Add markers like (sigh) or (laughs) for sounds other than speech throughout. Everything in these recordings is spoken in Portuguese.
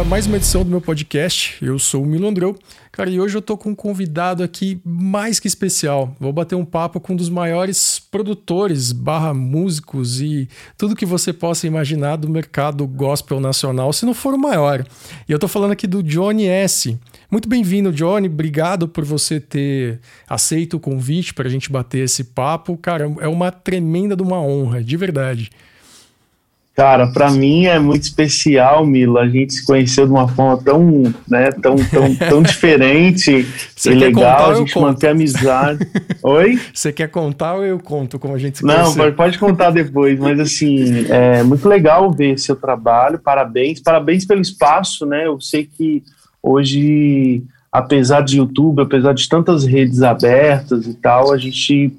a mais uma edição do meu podcast. Eu sou o Milo Andreu. Cara, e hoje eu tô com um convidado aqui mais que especial. Vou bater um papo com um dos maiores produtores, barra músicos e tudo que você possa imaginar do mercado gospel nacional, se não for o maior. E eu tô falando aqui do Johnny S. Muito bem-vindo, Johnny. Obrigado por você ter aceito o convite para a gente bater esse papo. Cara, é uma tremenda de uma honra, de verdade. Cara, para mim é muito especial, Mila. A gente se conheceu de uma forma tão, né, tão, tão, tão (laughs) diferente Você e legal. a gente manter amizade. (laughs) Oi? Você quer contar ou eu conto como a gente se conheceu? Não, pode, pode contar depois, mas assim, é muito legal ver seu trabalho. Parabéns, parabéns pelo espaço, né? Eu sei que hoje, apesar de YouTube, apesar de tantas redes abertas e tal, a gente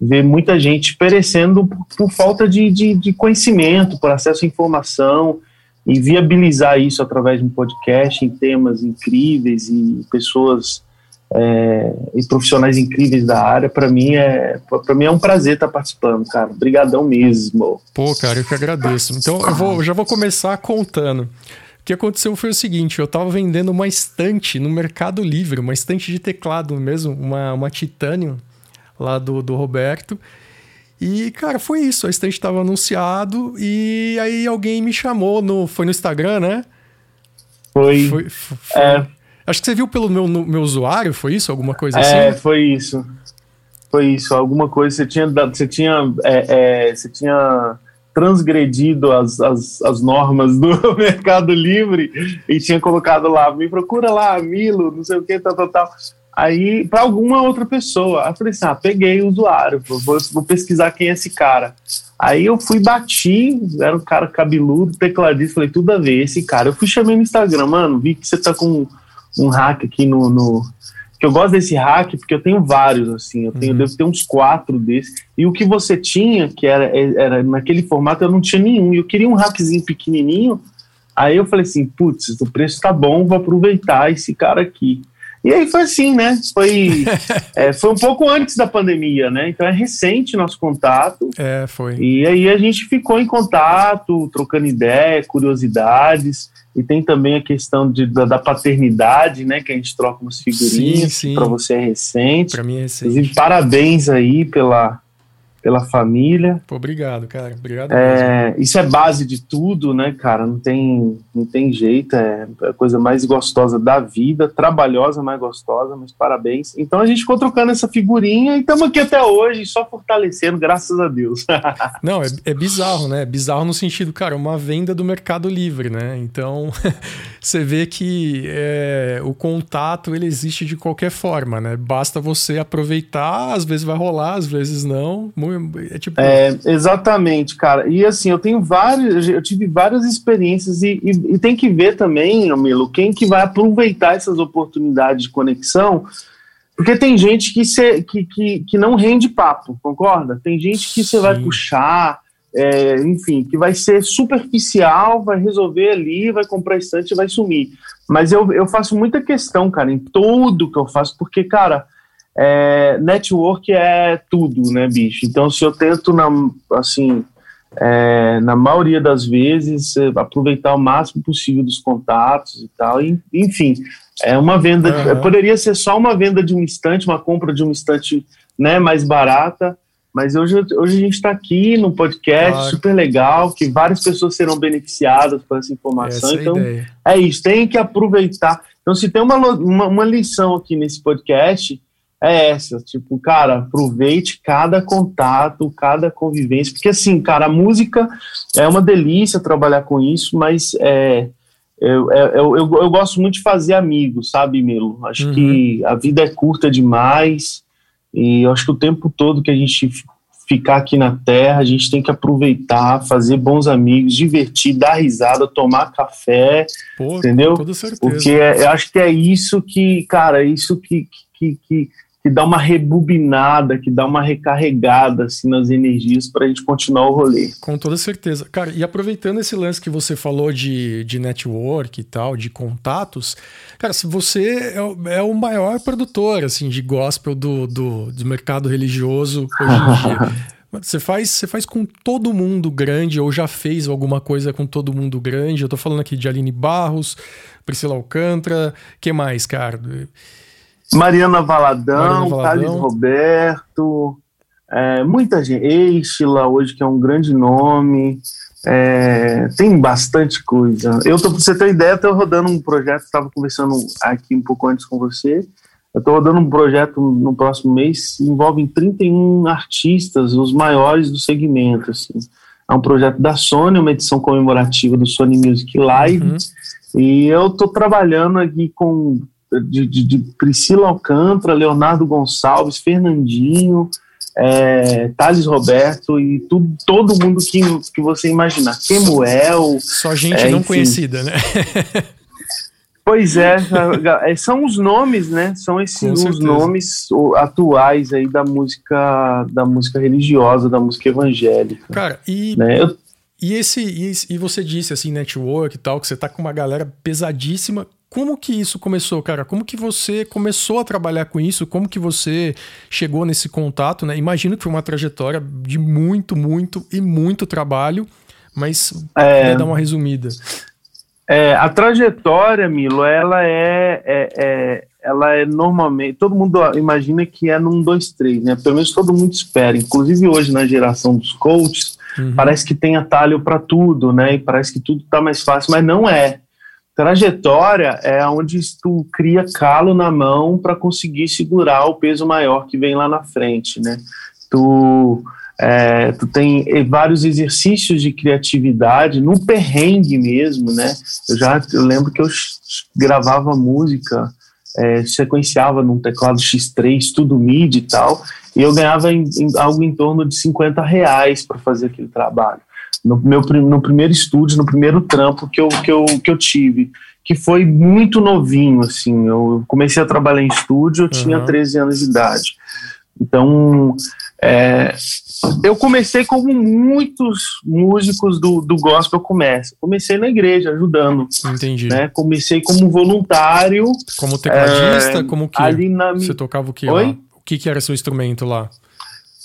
vê muita gente perecendo por, por falta de, de, de, conhecimento, por acesso à informação, e viabilizar isso através de um podcast em temas incríveis e pessoas é, e profissionais incríveis da área, para mim é para mim é um prazer estar participando, cara. Obrigadão mesmo. Pô, cara, eu que agradeço. Então eu vou, já vou começar contando. O que aconteceu foi o seguinte: eu estava vendendo uma estante no Mercado Livre, uma estante de teclado mesmo, uma, uma Titanium lá do, do Roberto. E, cara, foi isso. A estante estava anunciado e aí alguém me chamou no. Foi no Instagram, né? Foi. foi, foi é. Acho que você viu pelo meu, meu usuário, foi isso? Alguma coisa é, assim? É, foi isso. Foi isso. Alguma coisa. Você tinha. Você tinha. É, é, você tinha transgredido as, as, as normas do (laughs) Mercado Livre e tinha colocado lá, me procura lá, Milo, não sei o que, tal, tal, tal aí para alguma outra pessoa. Aí eu falei assim: ah, peguei o usuário, vou, vou, pesquisar quem é esse cara. Aí eu fui, bati, era um cara cabeludo, tecladista, falei, tudo a ver, esse cara. Eu fui chamei no Instagram, mano, vi que você tá com um hack aqui no, no. que eu gosto desse hack porque eu tenho vários, assim, eu tenho, uhum. devo ter uns quatro desses. E o que você tinha, que era, era naquele formato, eu não tinha nenhum. E eu queria um hackzinho pequenininho. Aí eu falei assim, putz, o preço tá bom, vou aproveitar esse cara aqui. E aí foi assim, né? Foi, (laughs) é, foi um pouco antes da pandemia, né? Então é recente nosso contato. É, foi. E aí a gente ficou em contato, trocando ideia, curiosidades. E tem também a questão de, da, da paternidade, né? Que a gente troca umas figurinhas. Para você é recente. Para mim é recente. Inclusive, parabéns aí pela, pela família. Pô, obrigado, cara. Obrigado. É, isso é base de tudo, né, cara? Não tem, não tem jeito. É a coisa mais gostosa da vida, trabalhosa, mais gostosa, mas parabéns. Então a gente ficou trocando essa figurinha e estamos aqui até hoje, só fortalecendo, graças a Deus. (laughs) Não, é, é bizarro, né? É bizarro no sentido, cara, uma venda do Mercado Livre, né? Então (laughs) você vê que é, o contato ele existe de qualquer forma, né? Basta você aproveitar, às vezes vai rolar, às vezes não. Muito é tipo. É, exatamente, cara. E assim, eu tenho vários, eu tive várias experiências e, e, e tem que ver também, Milo, quem que vai aproveitar essas oportunidades de conexão. Porque tem gente que, cê, que, que, que não rende papo, concorda? Tem gente que você vai puxar, é, enfim, que vai ser superficial, vai resolver ali, vai comprar estante e vai sumir. Mas eu, eu faço muita questão, cara, em tudo que eu faço, porque, cara, é, network é tudo, né, bicho? Então, se eu tento, na, assim, é, na maioria das vezes, é, aproveitar o máximo possível dos contatos e tal, e, enfim, é uma venda, uhum. poderia ser só uma venda de um instante, uma compra de um instante né, mais barata, mas hoje, hoje a gente está aqui no podcast claro. super legal, que várias pessoas serão beneficiadas por essa informação. Essa então, é isso, tem que aproveitar. Então, se tem uma, uma, uma lição aqui nesse podcast, é essa, tipo, cara, aproveite cada contato, cada convivência, porque assim, cara, a música é uma delícia trabalhar com isso, mas é, eu, é, eu, eu, eu gosto muito de fazer amigos, sabe, Milo? Acho uhum. que a vida é curta demais e eu acho que o tempo todo que a gente ficar aqui na Terra, a gente tem que aproveitar, fazer bons amigos, divertir, dar risada, tomar café, Pô, entendeu? Com toda certeza. Porque é, eu acho que é isso que, cara, é isso que, que, que que dá uma rebobinada, que dá uma recarregada assim nas energias para a gente continuar o rolê. Com toda certeza. Cara, e aproveitando esse lance que você falou de, de network e tal, de contatos, cara, se você é, é o maior produtor assim de gospel do, do, do mercado religioso hoje em dia. (laughs) Você faz, você faz com todo mundo grande ou já fez alguma coisa com todo mundo grande? Eu tô falando aqui de Aline Barros, Priscila Alcântara, que mais, cara? Mariana Valadão. Thales Roberto, é, muita gente, Eichila hoje que é um grande nome, é, tem bastante coisa. Eu tô, pra você ter ideia, tô rodando um projeto, estava conversando aqui um pouco antes com você, eu estou rodando um projeto no próximo mês, envolve 31 artistas, os maiores do segmento. Assim. É um projeto da Sony, uma edição comemorativa do Sony Music Live. Uhum. E eu estou trabalhando aqui com de, de, de, Priscila Alcântara, Leonardo Gonçalves, Fernandinho, é, Thales Roberto e tudo, todo mundo que, que você imaginar. Kemuel. Só gente é, não conhecida, né? (laughs) Pois é, é, são os nomes, né? São esses os nomes atuais aí da música da música religiosa, da música evangélica. Cara, e né? Eu... e esse e, e, você disse assim, network e tal, que você tá com uma galera pesadíssima. Como que isso começou, cara? Como que você começou a trabalhar com isso? Como que você chegou nesse contato, né? Imagino que foi uma trajetória de muito, muito e muito trabalho, mas é... dar uma resumida. É, a trajetória, Milo, ela é, é, é, ela é normalmente. Todo mundo imagina que é num 2, 3, né? Pelo menos todo mundo espera. Inclusive hoje, na geração dos coaches, uhum. parece que tem atalho para tudo, né? E parece que tudo está mais fácil, mas não é. Trajetória é onde tu cria calo na mão para conseguir segurar o peso maior que vem lá na frente, né? Tu é, tu tem vários exercícios de criatividade no perrengue mesmo, né? Eu já eu lembro que eu gravava música, é, sequenciava num teclado X3, tudo MIDI e tal, e eu ganhava em, em, algo em torno de 50 reais para fazer aquele trabalho. No meu no primeiro estúdio, no primeiro trampo que eu, que eu, que eu tive, que foi muito novinho, assim. Eu comecei a trabalhar em estúdio, eu uhum. tinha 13 anos de idade. Então, é, eu comecei como muitos músicos do, do gospel começam. Comecei na igreja, ajudando. Entendi. Né? Comecei como voluntário. Como tecladista? É, como que? Ali na... Você tocava o que Oi? lá? O que, que era seu instrumento lá?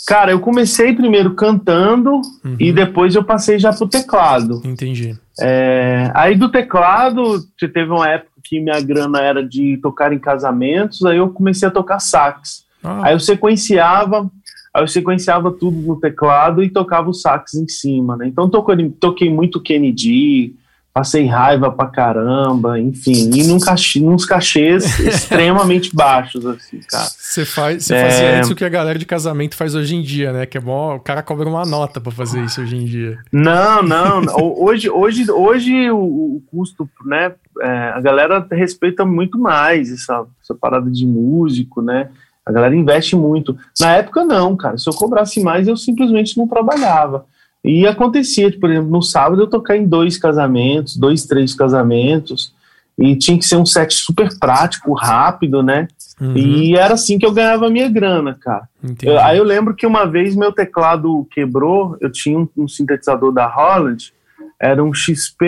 Cara, eu comecei primeiro cantando uhum. e depois eu passei já pro teclado. Entendi. É, aí do teclado, teve uma época que minha grana era de tocar em casamentos, aí eu comecei a tocar sax. Ah. Aí eu sequenciava Aí eu sequenciava tudo no teclado e tocava o sax em cima, né? Então toquei, toquei muito Kennedy, passei raiva pra caramba, enfim, e num cachê, nos cachês (laughs) extremamente baixos, assim, cara. Você faz, é... fazia isso que a galera de casamento faz hoje em dia, né? Que é bom, o cara cobra uma nota para fazer isso hoje em dia. Não, não, hoje, hoje, hoje o, o custo, né? É, a galera respeita muito mais essa, essa parada de músico, né? A galera investe muito. Na época, não, cara. Se eu cobrasse mais, eu simplesmente não trabalhava. E acontecia, por exemplo, no sábado eu tocar em dois casamentos, dois, três casamentos, e tinha que ser um set super prático, rápido, né? Uhum. E era assim que eu ganhava a minha grana, cara. Eu, aí eu lembro que uma vez meu teclado quebrou, eu tinha um, um sintetizador da Holland, era um XP.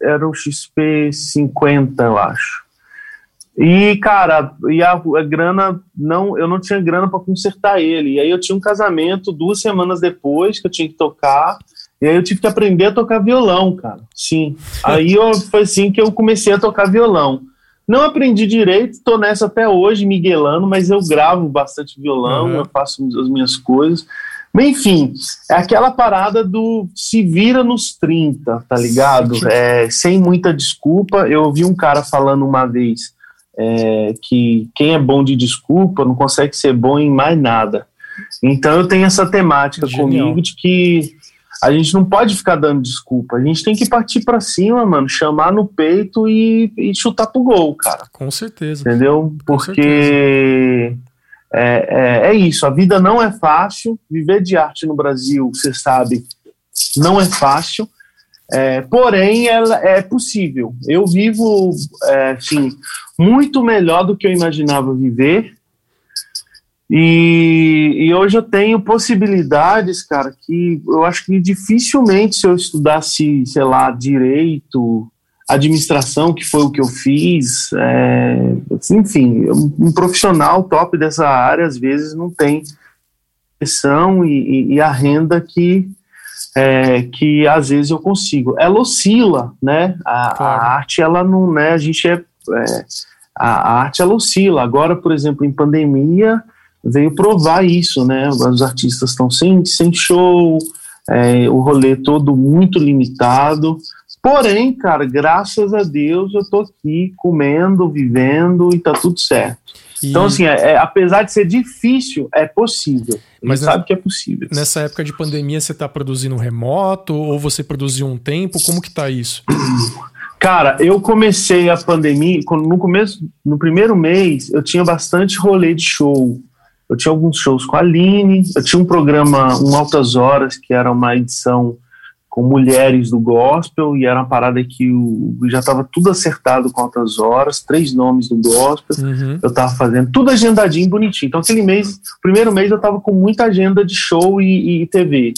Era um XP 50, eu acho. E, cara, e a, a, grana, não, eu não tinha grana para consertar ele. E aí eu tinha um casamento duas semanas depois que eu tinha que tocar. E aí eu tive que aprender a tocar violão, cara. Sim. Aí eu, foi assim que eu comecei a tocar violão. Não aprendi direito, tô nessa até hoje, miguelando, mas eu gravo bastante violão, uhum. eu faço as minhas coisas. Mas, enfim, é aquela parada do se vira nos 30, tá ligado? É, sem muita desculpa. Eu ouvi um cara falando uma vez é, que quem é bom de desculpa não consegue ser bom em mais nada. Então eu tenho essa temática Genial. comigo de que a gente não pode ficar dando desculpa. A gente tem que partir para cima, mano, chamar no peito e, e, chutar pro gol, cara. Com certeza. Entendeu? Porque é, é, é, isso. A vida não é fácil. Viver de arte no Brasil, você sabe, não é fácil. É, porém, ela é possível. Eu vivo, é, assim, muito melhor do que eu imaginava viver. E, e, hoje eu tenho possibilidades, cara, que eu acho que dificilmente se eu estudasse, sei lá, direito, administração, que foi o que eu fiz, é, enfim, um profissional top dessa área às vezes não tem direção e, e, a renda que, é, que às vezes eu consigo. Ela oscila, né? A, claro. a arte, ela não, né? A gente é, é a, a arte ela oscila. Agora, por exemplo, em pandemia veio provar isso, né? Os artistas estão sem, sem show, é, o rolê todo muito limitado. Porém, cara, graças a Deus eu tô aqui comendo, vivendo e tá tudo certo. E... Então, assim, é, é, apesar de ser difícil, é possível. Mas sabe que é possível. Nessa época de pandemia, você está produzindo remoto ou você produziu um tempo? Como que tá isso? (clears throat) Cara, eu comecei a pandemia, no começo, no primeiro mês, eu tinha bastante rolê de show. Eu tinha alguns shows com a Aline, eu tinha um programa, um Altas Horas, que era uma edição com mulheres do gospel, e era uma parada que o, já estava tudo acertado com altas horas, três nomes do gospel, uhum. eu estava fazendo tudo agendadinho, bonitinho. Então, aquele mês, primeiro mês, eu estava com muita agenda de show e, e TV.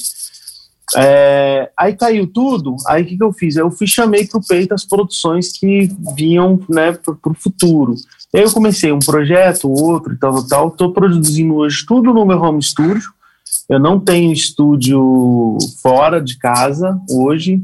É, aí caiu tudo, aí o que, que eu fiz? Eu fui chamei para o peito as produções que vinham né, para o futuro. Eu comecei um projeto, outro e tal, tal. Estou produzindo hoje tudo no meu home studio, eu não tenho estúdio fora de casa hoje.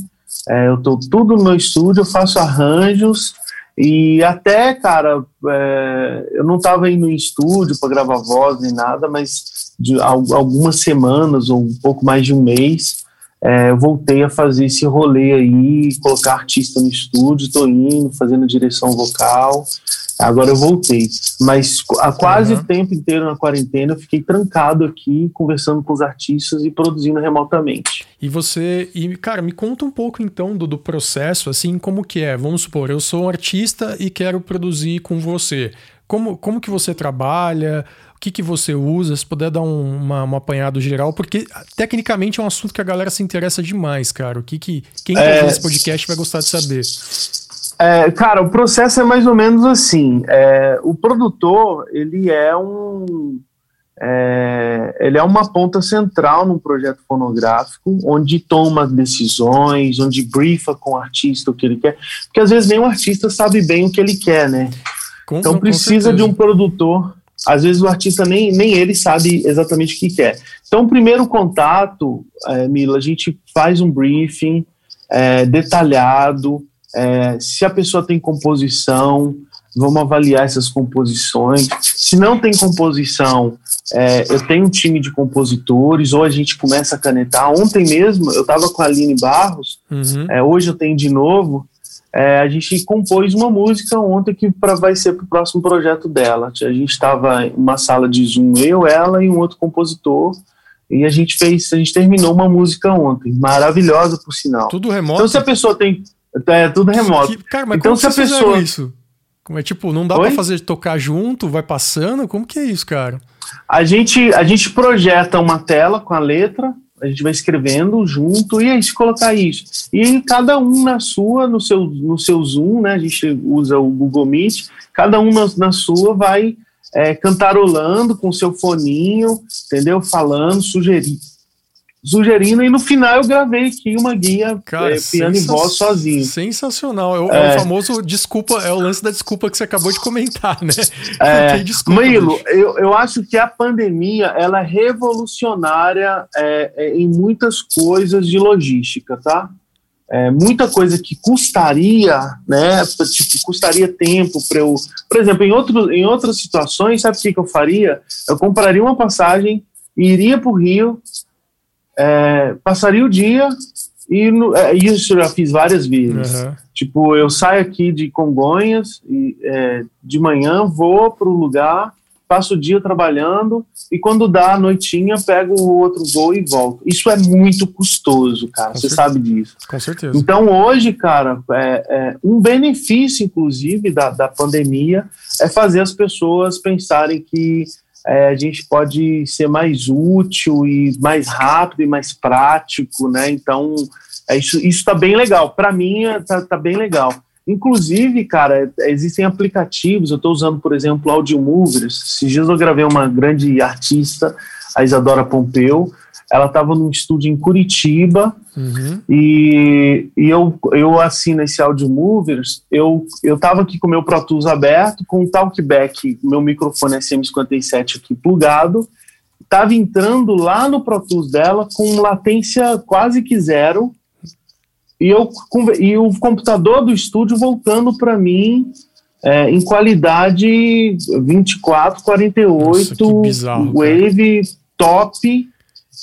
É, eu estou tudo no meu estúdio, eu faço arranjos e até, cara, é, eu não estava indo em estúdio para gravar voz nem nada, mas de algumas semanas ou um pouco mais de um mês, é, eu voltei a fazer esse rolê aí, colocar artista no estúdio, estou indo, fazendo direção vocal. Agora eu voltei. Mas há quase uhum. o tempo inteiro na quarentena eu fiquei trancado aqui, conversando com os artistas e produzindo remotamente. E você, e cara, me conta um pouco então do, do processo, assim, como que é? Vamos supor, eu sou um artista e quero produzir com você. Como, como que você trabalha? O que, que você usa? Se puder dar um, uma, um apanhado geral, porque tecnicamente é um assunto que a galera se interessa demais, cara. O que que quem é... esse podcast vai gostar de saber? É, cara, o processo é mais ou menos assim. É, o produtor, ele é um. É, ele é uma ponta central num projeto fonográfico, onde toma decisões, onde briefa com o artista o que ele quer, porque às vezes nem o artista sabe bem o que ele quer, né? Com, então precisa de um produtor. Às vezes o artista nem, nem ele sabe exatamente o que quer. Então, o primeiro contato, é, Mila, a gente faz um briefing é, detalhado, é, se a pessoa tem composição, vamos avaliar essas composições. Se não tem composição, é, eu tenho um time de compositores, ou a gente começa a canetar. Ontem mesmo eu estava com a Aline Barros, uhum. é, hoje eu tenho de novo. É, a gente compôs uma música ontem que pra, vai ser para o próximo projeto dela. A gente estava em uma sala de Zoom, eu, ela e um outro compositor. E a gente fez, a gente terminou uma música ontem, maravilhosa por sinal. Tudo remoto. Então se a pessoa tem é tudo remoto. Que, cara, mas então, como se a pessoa isso? Como é tipo, não dá para fazer tocar junto, vai passando? Como que é isso, cara? A gente a gente projeta uma tela com a letra, a gente vai escrevendo junto e aí se colocar isso. E cada um na sua, no seu no seu Zoom, né? A gente usa o Google Meet, cada um na, na sua vai é, cantarolando com seu foninho, entendeu? Falando, sugerindo sugerindo, e no final eu gravei aqui uma guia Cara, é, piano e voz sozinho. Sensacional. É o, é. é o, famoso desculpa, é o lance da desculpa que você acabou de comentar, né? É, (laughs) desculpa, Milo, eu, eu acho que a pandemia ela é revolucionária é, é, em muitas coisas de logística, tá? É, muita coisa que custaria, né? Tipo, custaria tempo para eu. Por exemplo, em, outro, em outras situações, sabe o que, que eu faria? Eu compraria uma passagem, iria para o Rio, é, passaria o dia e no, é, isso eu já fiz várias vezes. Uhum. Tipo, eu saio aqui de Congonhas e é, de manhã vou para o lugar, passo o dia trabalhando e quando dá a noitinha pego o outro voo e volto. Isso é muito custoso, cara. Você sabe disso. Com certeza. Então hoje, cara, é, é, um benefício, inclusive, da, da pandemia é fazer as pessoas pensarem que é, a gente pode ser mais útil e mais rápido e mais prático, né? Então, é, isso está bem legal. Para mim, está tá bem legal. Inclusive, cara, existem aplicativos. Eu estou usando, por exemplo, Audio Movers. Esses dias eu gravei uma grande artista, a Isadora Pompeu ela estava num estúdio em Curitiba uhum. e, e eu, eu assino esse Audio Movers, eu estava aqui com o meu Pro Tools aberto, com o Talkback, meu microfone SM57 aqui plugado, estava entrando lá no Pro Tools dela com latência quase que zero e, eu, e o computador do estúdio voltando para mim é, em qualidade 24, 48, Nossa, bizarro, Wave, cara. top.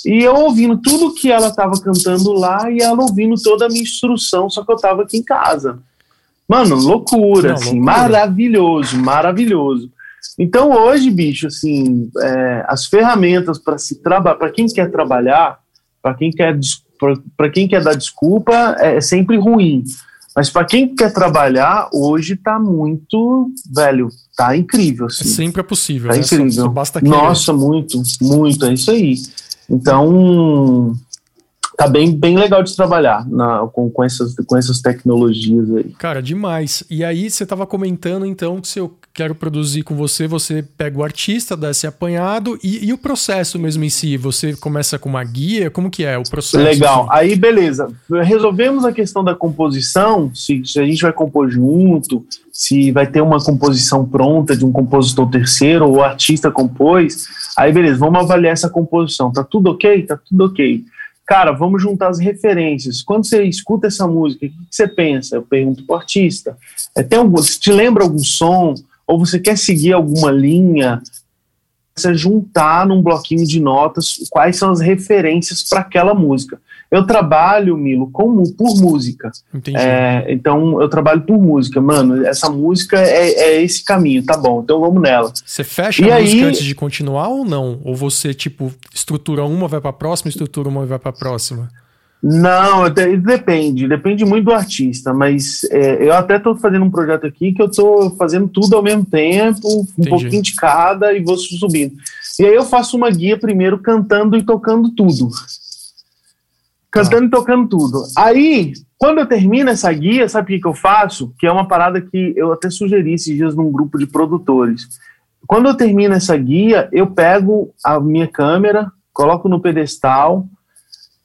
E eu ouvindo tudo que ela estava cantando lá e ela ouvindo toda a minha instrução, só que eu estava aqui em casa. Mano, loucura, Não, assim, loucura. maravilhoso, maravilhoso. Então hoje, bicho, assim, é, as ferramentas para se trabalhar, para quem quer trabalhar, para quem quer para quem quer dar desculpa, é, é sempre ruim. Mas para quem quer trabalhar, hoje tá muito, velho, tá incrível. Assim. É sempre é possível, tá né? incrível. Só, só basta Nossa, muito, muito, é isso aí. Então, tá bem, bem legal de trabalhar na, com, com, essas, com essas tecnologias aí. Cara, demais. E aí você tava comentando então que se eu quero produzir com você, você pega o artista, dá esse apanhado e, e o processo mesmo em si, você começa com uma guia, como que é o processo? Legal, assim? aí beleza, resolvemos a questão da composição, se, se a gente vai compor junto, se vai ter uma composição pronta de um compositor terceiro ou o artista compôs, aí beleza, vamos avaliar essa composição, tá tudo ok? Tá tudo ok. Cara, vamos juntar as referências. Quando você escuta essa música, o que você pensa? Eu pergunto pro artista. É, tem algum, te lembra algum som? Ou você quer seguir alguma linha, você juntar num bloquinho de notas quais são as referências para aquela música. Eu trabalho, Milo, como por música. É, então eu trabalho por música. Mano, essa música é, é, esse caminho, tá bom, então vamos nela. Você fecha e a aí... música antes de continuar ou não? Ou você, tipo, estrutura uma, vai pra próxima, estrutura uma e vai pra próxima? Não, depende, depende muito do artista, mas é, eu até estou fazendo um projeto aqui que eu estou fazendo tudo ao mesmo tempo, um Entendi. pouquinho de cada e vou subindo. E aí eu faço uma guia primeiro cantando e tocando tudo. Cantando ah. e tocando tudo. Aí, quando eu termino essa guia, sabe o que, que eu faço? Que é uma parada que eu até sugeri esses dias num grupo de produtores. Quando eu termino essa guia, eu pego a minha câmera, coloco no pedestal,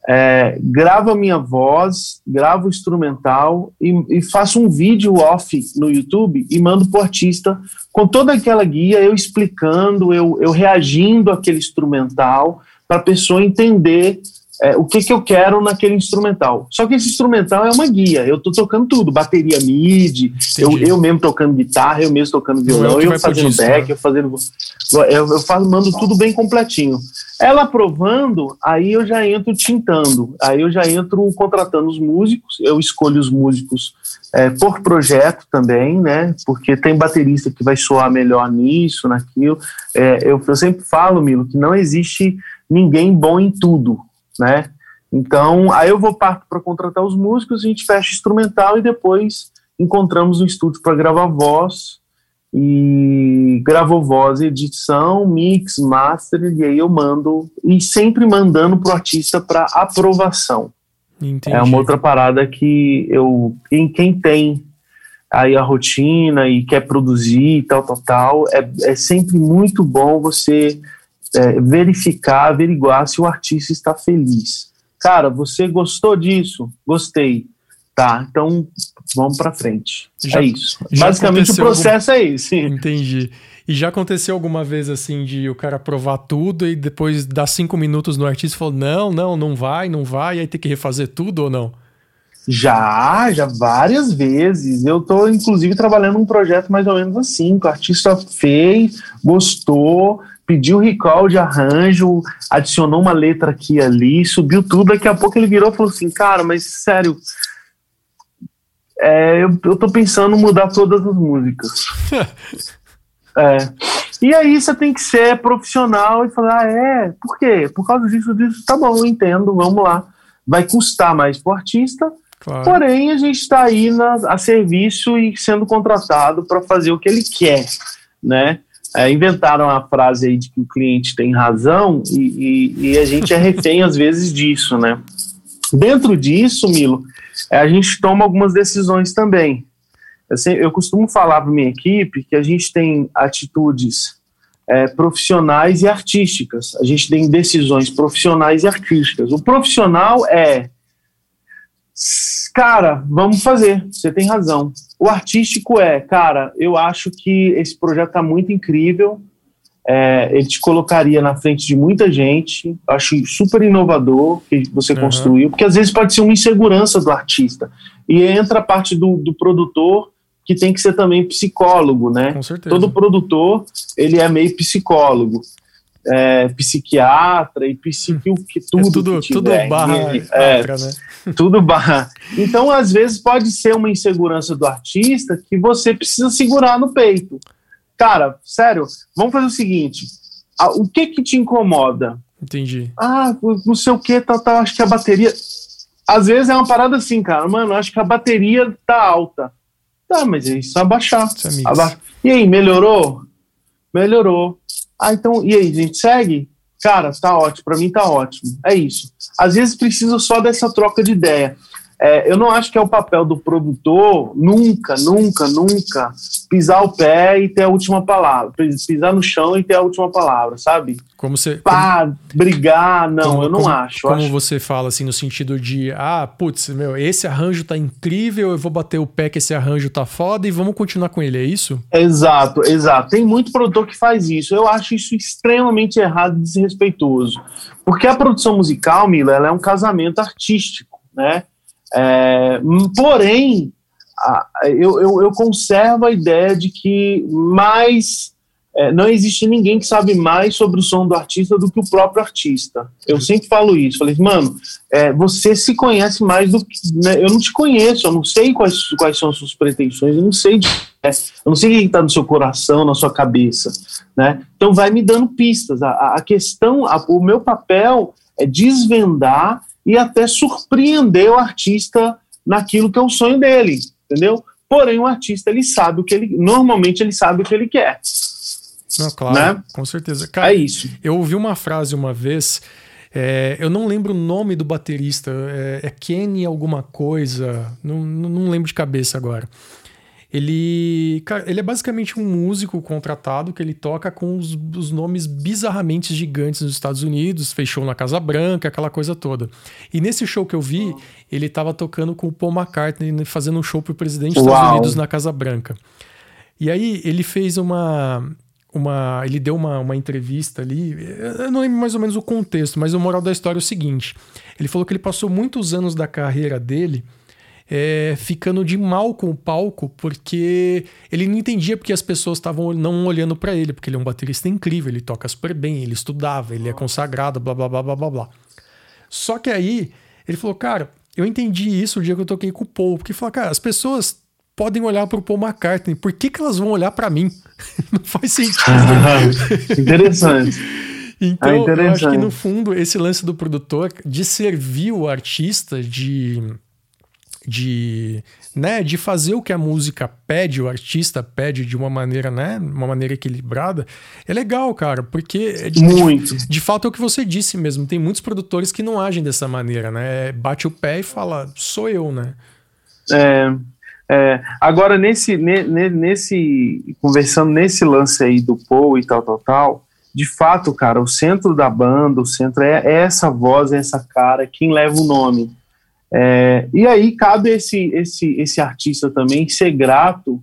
é, gravo a minha voz, gravo o instrumental e, e, faço um vídeo off no YouTube e mando para o artista com toda aquela guia, eu explicando, eu, eu reagindo àquele instrumental, para a pessoa entender é, o que, que eu quero naquele instrumental. Só que esse instrumental é uma guia, eu estou tocando tudo, bateria MIDI, eu, eu mesmo tocando guitarra, eu mesmo tocando violão, é eu fazendo disco, back, né? eu fazendo. Eu, eu faço, mando tudo bem completinho. Ela aprovando, aí eu já entro tintando, aí eu já entro contratando os músicos, eu escolho os músicos é, por projeto também, né? Porque tem baterista que vai soar melhor nisso, naquilo. É, eu, eu sempre falo, Milo, que não existe ninguém bom em tudo né? Então, aí eu vou partir para contratar os músicos, a gente fecha instrumental e depois encontramos um estúdio para gravar voz e gravou voz, edição, mix, master e aí eu mando e sempre mandando pro artista para aprovação. Entendi. É uma outra parada que eu quem, quem tem aí a rotina e quer produzir e tal, tal, tal, é, é sempre muito bom você é, verificar, averiguar se o artista está feliz. Cara, você gostou disso? Gostei. Tá, então vamos para frente. Já, é isso. Basicamente o processo algum... é esse. Entendi. E já aconteceu alguma vez assim de o cara provar tudo e depois dar cinco minutos no artista e falou: não, não, não vai, não vai, e aí tem que refazer tudo ou não? Já, já várias vezes. Eu estou, inclusive, trabalhando um projeto mais ou menos assim, que o artista fez, gostou, pediu recall de arranjo, adicionou uma letra aqui e ali, subiu tudo. Daqui a pouco ele virou e falou assim: Cara, mas sério, é, eu, eu tô pensando em mudar todas as músicas. (laughs) é. E aí você tem que ser profissional e falar: ah, é, por quê? Por causa disso, disso, tá bom, eu entendo, vamos lá. Vai custar mais pro artista, claro. porém a gente está aí na, a serviço e sendo contratado para fazer o que ele quer, né? É, inventaram a frase aí de que o cliente tem razão e, e, e a gente é refém às vezes disso, né? Dentro disso, Milo, é, a gente toma algumas decisões também. Assim, eu costumo falar para minha equipe que a gente tem atitudes é, profissionais e artísticas. A gente tem decisões profissionais e artísticas. O profissional é cara, vamos fazer, você tem razão. O artístico é, cara, eu acho que esse projeto tá muito incrível, é, ele te colocaria na frente de muita gente. Acho super inovador que você uhum. construiu, porque às vezes pode ser uma insegurança do artista. E entra a parte do, do produtor que tem que ser também psicólogo, né? Com certeza. Todo produtor ele é meio psicólogo. É, psiquiatra e psiquiatra, que tudo, é tudo, que tudo barra, é, né? (laughs) tudo barra. Então, às vezes, pode ser uma insegurança do artista que você precisa segurar no peito. Cara, sério, vamos fazer o seguinte: o que que te incomoda? Entendi. Ah, não sei o que, tal, tal, acho que a bateria. Às vezes é uma parada assim, cara, mano, acho que a bateria tá alta. Tá, mas é isso abaixar. Isso Aba... E aí, melhorou? Melhorou. Ah, então, e aí, a gente segue? Cara, tá ótimo, para mim tá ótimo. É isso. Às vezes precisa só dessa troca de ideia. É, eu não acho que é o papel do produtor nunca, nunca, nunca pisar o pé e ter a última palavra, pisar no chão e ter a última palavra, sabe? Como você. Pá, como, brigar, não, como, eu não como, acho. Como acho. você fala, assim, no sentido de, ah, putz, meu, esse arranjo tá incrível, eu vou bater o pé que esse arranjo tá foda e vamos continuar com ele, é isso? Exato, exato. Tem muito produtor que faz isso. Eu acho isso extremamente errado e desrespeitoso. Porque a produção musical, Mila, ela é um casamento artístico, né? É, porém, eu, eu, eu, conservo a ideia de que mais é, não existe ninguém que sabe mais sobre o som do artista do que o próprio artista. Eu sempre falo isso. Falei, mano, é, você se conhece mais do que. Né, eu não te conheço, eu não sei quais, quais são as suas pretensões, eu não sei de, é, eu não sei o que está no seu coração, na sua cabeça. Né? Então vai me dando pistas. A, a questão, a, o meu papel é desvendar e até surpreender o artista naquilo que é o sonho dele, entendeu? Porém, o artista ele sabe o que ele normalmente ele sabe o que ele quer. Não, claro, né? com certeza. Cara, é isso. Eu ouvi uma frase uma vez, é, eu não lembro o nome do baterista, é, é Kenny alguma coisa, não, não lembro de cabeça agora. Ele, cara, ele é basicamente um músico contratado que ele toca com os, os, nomes bizarramente gigantes nos Estados Unidos, fechou na Casa Branca, aquela coisa toda. E nesse show que eu vi, ele estava tocando com o Paul McCartney, né, fazendo um show pro presidente dos Uau. Estados Unidos na Casa Branca. E aí ele fez uma. Uma, ele deu uma, uma entrevista ali, eu não lembro mais ou menos o contexto, mas o moral da história é o seguinte: ele falou que ele passou muitos anos da carreira dele é, ficando de mal com o palco, porque ele não entendia porque as pessoas estavam não olhando para ele, porque ele é um baterista incrível, ele toca super bem, ele estudava, ele é consagrado, blá blá blá blá blá blá. Só que aí ele falou, cara, eu entendi isso o dia que eu toquei com o Paul, porque falou, cara, as pessoas podem olhar para o Paul McCartney, por que, que elas vão olhar para mim? (laughs) não faz sentido. (laughs) Interessante. Então, é eu acho que no fundo, esse lance do produtor de servir o artista, de de, né, de fazer o que a música pede, o artista pede de uma maneira, né, uma maneira equilibrada, é legal, cara, porque de, Muito. De, de, fato é o que você disse mesmo, tem muitos produtores que não agem dessa maneira, né, bate o pé e fala, sou eu, né. É, é, agora nesse, nesse, conversando nesse lance aí do Paul e tal, tal, tal, de fato, cara, o centro da banda, o centro é, é essa voz, é essa cara, quem leva o nome. É, e aí cabe esse, esse, esse artista também ser grato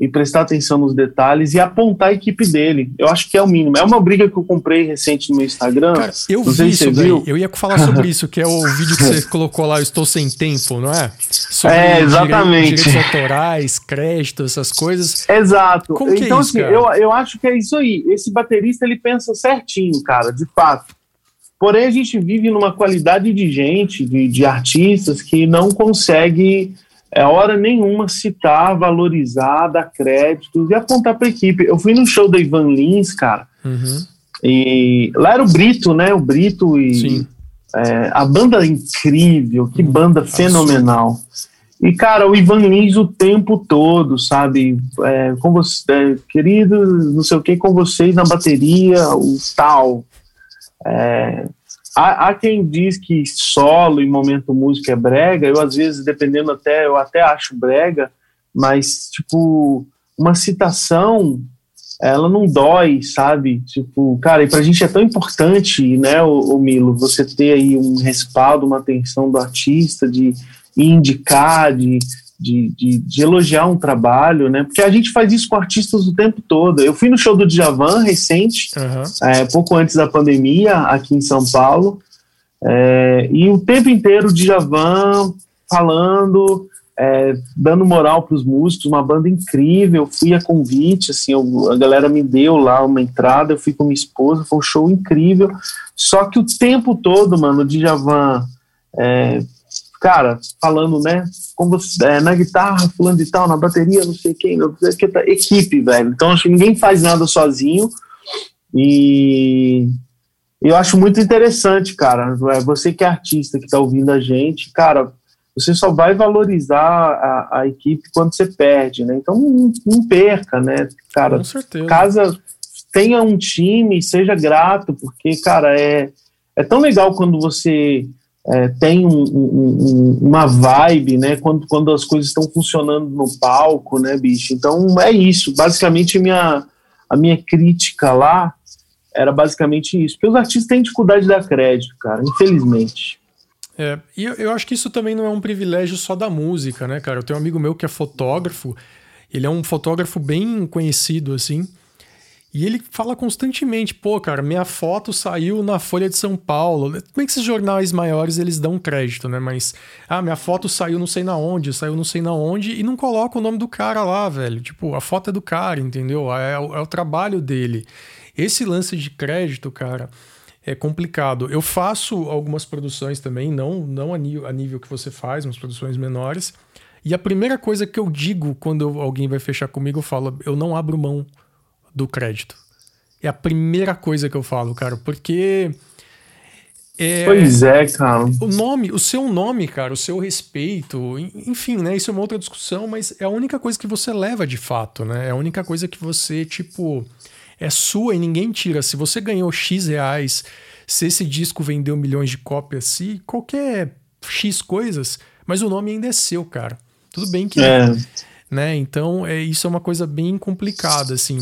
e prestar atenção nos detalhes e apontar a equipe dele. Eu acho que é o mínimo. É uma briga que eu comprei recente no meu Instagram. Cara, eu vi isso. Viu. Eu ia falar sobre (laughs) isso, que é o vídeo que você colocou lá, Eu Estou Sem Tempo, não é? Sobre é, exatamente. Direitos, direitos autorais, créditos, essas coisas. Exato. Como então, é isso, assim, eu, eu acho que é isso aí. Esse baterista, ele pensa certinho, cara, de fato. Porém, a gente vive numa qualidade de gente, de, de artistas, que não consegue, é, hora nenhuma, citar, valorizar, dar créditos e apontar para a equipe. Eu fui no show da Ivan Lins, cara, uhum. e lá era o Brito, né? O Brito e é, a banda incrível, que uhum. banda fenomenal. E, cara, o Ivan Lins o tempo todo, sabe? É, com você, é, querido, não sei o que, com vocês na bateria, o tal. É, há, há, quem diz que solo e momento música é brega, eu às vezes, dependendo até, eu até acho brega, mas, tipo, uma citação, ela não dói, sabe? Tipo, cara, e pra gente é tão importante, né, o, o Milo, você ter aí um respaldo, uma atenção do artista, de indicar, de, de, de, de, elogiar um trabalho, né? Porque a gente faz isso com artistas o tempo todo. Eu fui no show do Djavan recente, uhum. é, pouco antes da pandemia, aqui em São Paulo, é, e o tempo inteiro o Djavan falando, é, dando moral para os músicos, uma banda incrível. Fui a convite, assim, eu, a galera me deu lá uma entrada, eu fui com minha esposa, foi um show incrível. Só que o tempo todo, mano, o Djavan é, cara, falando, né, como você, é, na guitarra, fulano de tal, na bateria, não sei quem, não sei que, tá, equipe, velho. Então, acho que ninguém faz nada sozinho e eu acho muito interessante, cara, é, você que é artista, que tá ouvindo a gente, cara, você só vai valorizar a, a equipe quando você perde, né, então não, não perca, né, cara, Com certeza. casa, tenha um time, seja grato, porque, cara, é, é tão legal quando você é, tem um, um, uma vibe, né? Quando, quando as coisas estão funcionando no palco, né, bicho? Então é isso. Basicamente, a minha, a minha crítica lá era basicamente isso. Porque os artistas têm dificuldade de dar crédito, cara, infelizmente. É, e eu, eu acho que isso também não é um privilégio só da música, né, cara? Eu tenho um amigo meu que é fotógrafo, ele é um fotógrafo bem conhecido, assim. E ele fala constantemente, pô, cara, minha foto saiu na Folha de São Paulo. Como é que esses jornais maiores eles dão crédito, né? Mas, ah, minha foto saiu não sei na onde, saiu não sei na onde, e não coloca o nome do cara lá, velho. Tipo, a foto é do cara, entendeu? É, é, o, é o trabalho dele. Esse lance de crédito, cara, é complicado. Eu faço algumas produções também, não, não a, nível, a nível que você faz, umas produções menores. E a primeira coisa que eu digo quando alguém vai fechar comigo, eu falo, eu não abro mão do crédito. É a primeira coisa que eu falo, cara, porque. É, pois é, cara. O nome, o seu nome, cara, o seu respeito, enfim, né? Isso é uma outra discussão, mas é a única coisa que você leva de fato, né? É a única coisa que você, tipo, é sua e ninguém tira. Se você ganhou X reais, se esse disco vendeu milhões de cópias, se qualquer X coisas, mas o nome ainda é seu, cara. Tudo bem que. É né? Então, é, isso é uma coisa bem complicada, assim.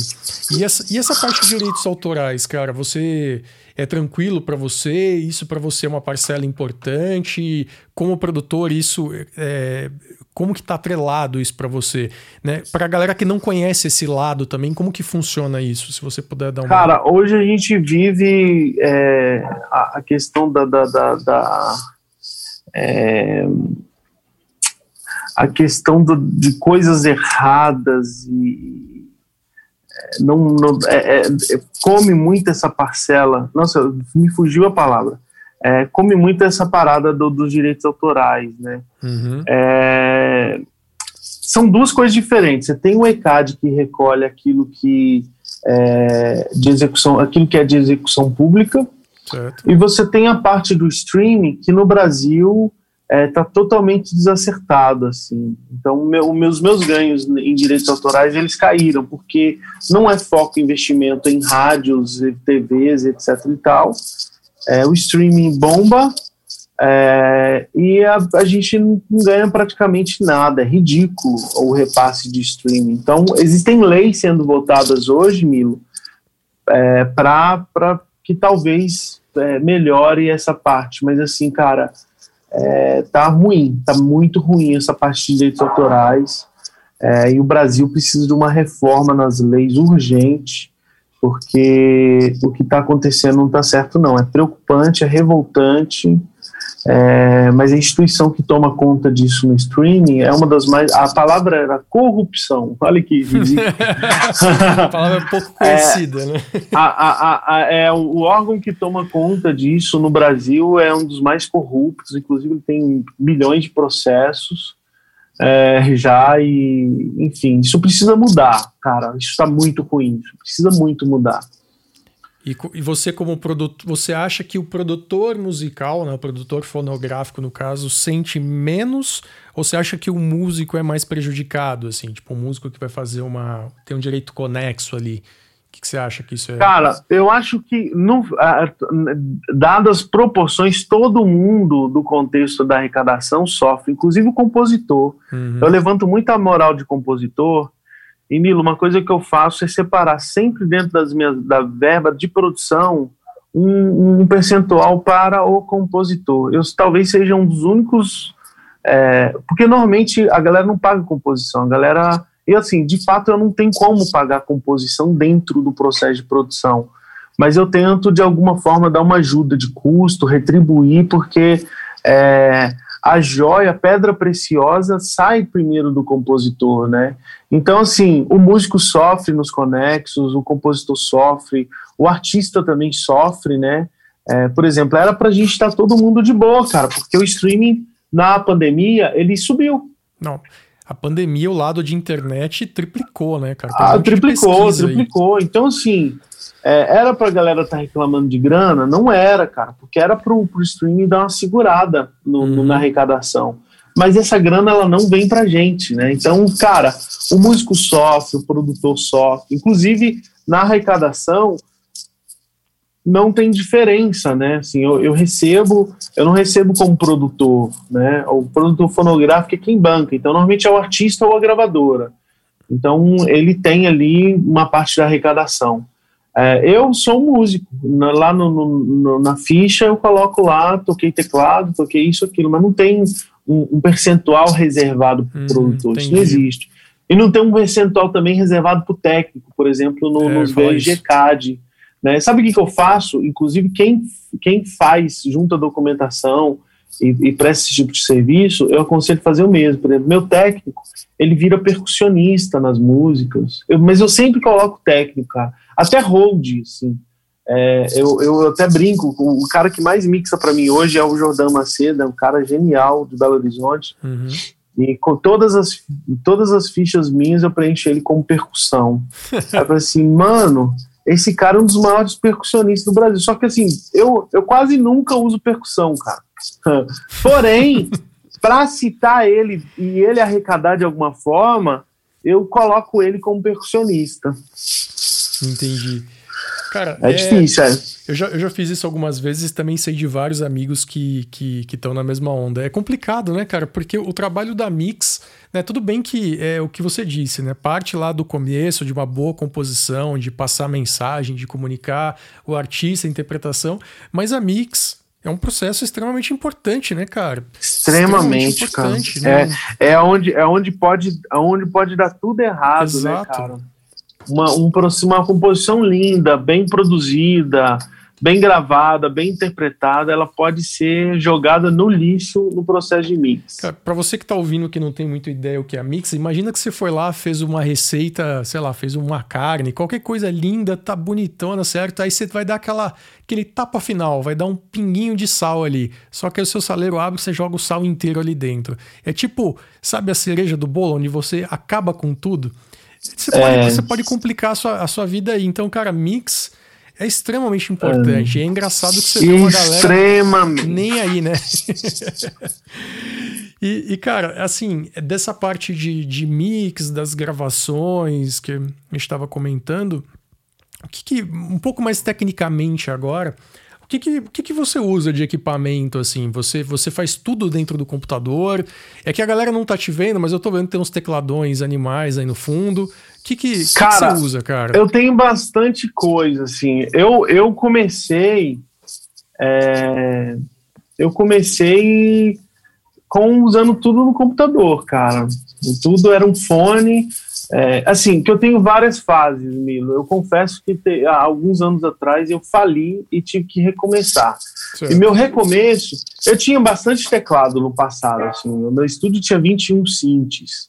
E essa, e essa parte de direitos autorais, cara, você é tranquilo para você? Isso para você é uma parcela importante? Como produtor, isso é, como que tá atrelado isso para você, né? Para a galera que não conhece esse lado também, como que funciona isso? Se você puder dar uma. Cara, hoje a gente vive é, a, a, questão da, da, da, da é, a questão do, de coisas erradas e é, não, não é, é, come muito essa parcela. Nossa, me fugiu a palavra. É, come muito essa parada do, dos direitos autorais, né? Uhum. É, são duas coisas diferentes. Você tem o ECAD que recolhe aquilo que é de execução, aquilo que é de execução pública, certo. e você tem a parte do streaming que no Brasil está é, tá totalmente desacertado assim. Então, meu, meus meus ganhos em direitos autorais eles caíram porque não é foco investimento em rádios, TVs, etc. e tal. É, o streaming bomba é, e a, a, gente não ganha praticamente nada. É ridículo o repasse de streaming. Então, existem leis sendo votadas hoje, Milo, é, para que talvez é, melhore essa parte. Mas assim, cara é, tá ruim, tá muito ruim essa parte de direitos autorais. É, e o Brasil precisa de uma reforma nas leis urgente, porque o que está acontecendo não está certo, não. É preocupante, é revoltante. É, mas a instituição que toma conta disso no streaming é uma das mais. A palavra era corrupção. Olha que. (laughs) a palavra é pouco conhecida, é, né? A, a, a, é, o órgão que toma conta disso no Brasil é um dos mais corruptos, inclusive tem milhões de processos é, já, e enfim, isso precisa mudar, cara. Isso está muito ruim, isso precisa muito mudar. E, e você, como produtor, você acha que o produtor musical, né, o produtor fonográfico, no caso, sente menos? Ou você acha que o músico é mais prejudicado, assim? Tipo, o músico que vai fazer uma. tem um direito conexo ali. O que, que você acha que isso é? Cara, eu acho que, no, dadas as proporções, todo mundo do contexto da arrecadação sofre, inclusive o compositor. Uhum. Eu levanto muita moral de compositor e Milo, uma coisa que eu faço é separar sempre dentro das minhas da verba de produção um, um percentual para o compositor. Eu talvez seja um dos únicos é, porque normalmente a galera não paga composição, a galera. E assim, de fato, eu não tenho como pagar composição dentro do processo de produção. Mas eu tento, de alguma forma, dar uma ajuda de custo, retribuir, porque é, a joia, a pedra preciosa, sai primeiro do compositor, né? Então, assim, o músico sofre nos conexos, o compositor sofre, o artista também sofre, né? É, por exemplo, era para a gente estar todo mundo de boa, cara, porque o streaming na pandemia, ele subiu. Não. A pandemia, o lado de internet triplicou, né, cara? ah, triplicou, triplicou. Aí. Então, assim, é, era pra galera estar tá reclamando de grana? Não era, cara, porque era pro, pro streaming dar uma segurada no, uhum. na arrecadação. Mas essa grana, ela não vem pra gente, né? Então, cara, o músico sofre, o produtor sofre. Inclusive, na arrecadação, não tem diferença, né? Assim, eu, eu, recebo, eu não recebo como produtor, né? O produtor fonográfico é quem banca, então normalmente é o artista ou a gravadora. Então ele tem ali uma parte da arrecadação. É, eu sou um músico, na, lá no, no, na ficha eu coloco lá, toquei teclado, toquei isso, aquilo, mas não tem um, um percentual reservado para o hum, produtor, isso não existe. E não tem um percentual também reservado para o técnico, por exemplo, no, é, nos VGCAD. Né? Sabe o que, que eu faço? Inclusive, quem, quem faz junto a documentação e, e presta esse tipo de serviço, eu aconselho fazer o mesmo. Por exemplo, meu técnico, ele vira percussionista nas músicas, eu, mas eu sempre coloco técnico, cara. Até hold, assim. É, eu, eu até brinco, o cara que mais mixa para mim hoje é o Jordão Macedo, é um cara genial de Belo Horizonte. Uhum. E com todas as, todas as fichas minhas eu preencho ele como percussão. (laughs) Aí eu falei assim, mano, esse cara é um dos maiores percussionistas do Brasil. Só que assim, eu, eu quase nunca uso percussão, cara. (laughs) Porém, para citar ele e ele arrecadar de alguma forma, eu coloco ele como percussionista. Entendi. Cara, é, é difícil, é. Eu já, eu já fiz isso algumas vezes, também sei de vários amigos que estão que, que na mesma onda. É complicado, né, cara? Porque o trabalho da Mix, né? Tudo bem que é o que você disse, né? Parte lá do começo de uma boa composição, de passar mensagem, de comunicar o artista, a interpretação, mas a Mix é um processo extremamente importante, né, cara? Extremamente, extremamente cara. Né? É, é, onde, é onde, pode, onde pode dar tudo errado, né, Exato. né, cara? uma, um, uma composição linda, bem produzida, bem gravada, bem interpretada, ela pode ser jogada no lixo no processo de mix. Para você que está ouvindo que não tem muita ideia o que é mix, imagina que você foi lá, fez uma receita, sei lá, fez uma carne, qualquer coisa linda, tá bonitona, certo? Aí você vai dar aquela aquele tapa final, vai dar um pinguinho de sal ali. Só que aí o seu saleiro abre, você joga o sal inteiro ali dentro. É tipo, sabe a cereja do bolo onde você acaba com tudo? Você pode, é... você pode complicar a sua, a sua vida aí. Então, cara, mix é extremamente importante. É, é engraçado que você vê uma galera nem aí, né? (laughs) e, e, cara, assim, dessa parte de, de mix, das gravações que a gente estava comentando, o que, que um pouco mais tecnicamente agora, que, que, que, que você usa de equipamento assim? Você, você faz tudo dentro do computador? É que a galera não tá te vendo, mas eu tô vendo que tem uns tecladões animais aí no fundo. O que, que, cara, que você usa, cara? Eu tenho bastante coisa, assim. Eu, eu comecei. É, eu comecei com usando tudo no computador, cara. Tudo era um fone. É, assim, que eu tenho várias fases, Milo. Eu confesso que te, há alguns anos atrás eu fali e tive que recomeçar. Certo. E meu recomeço, eu tinha bastante teclado no passado, assim. O meu estúdio tinha 21 synths.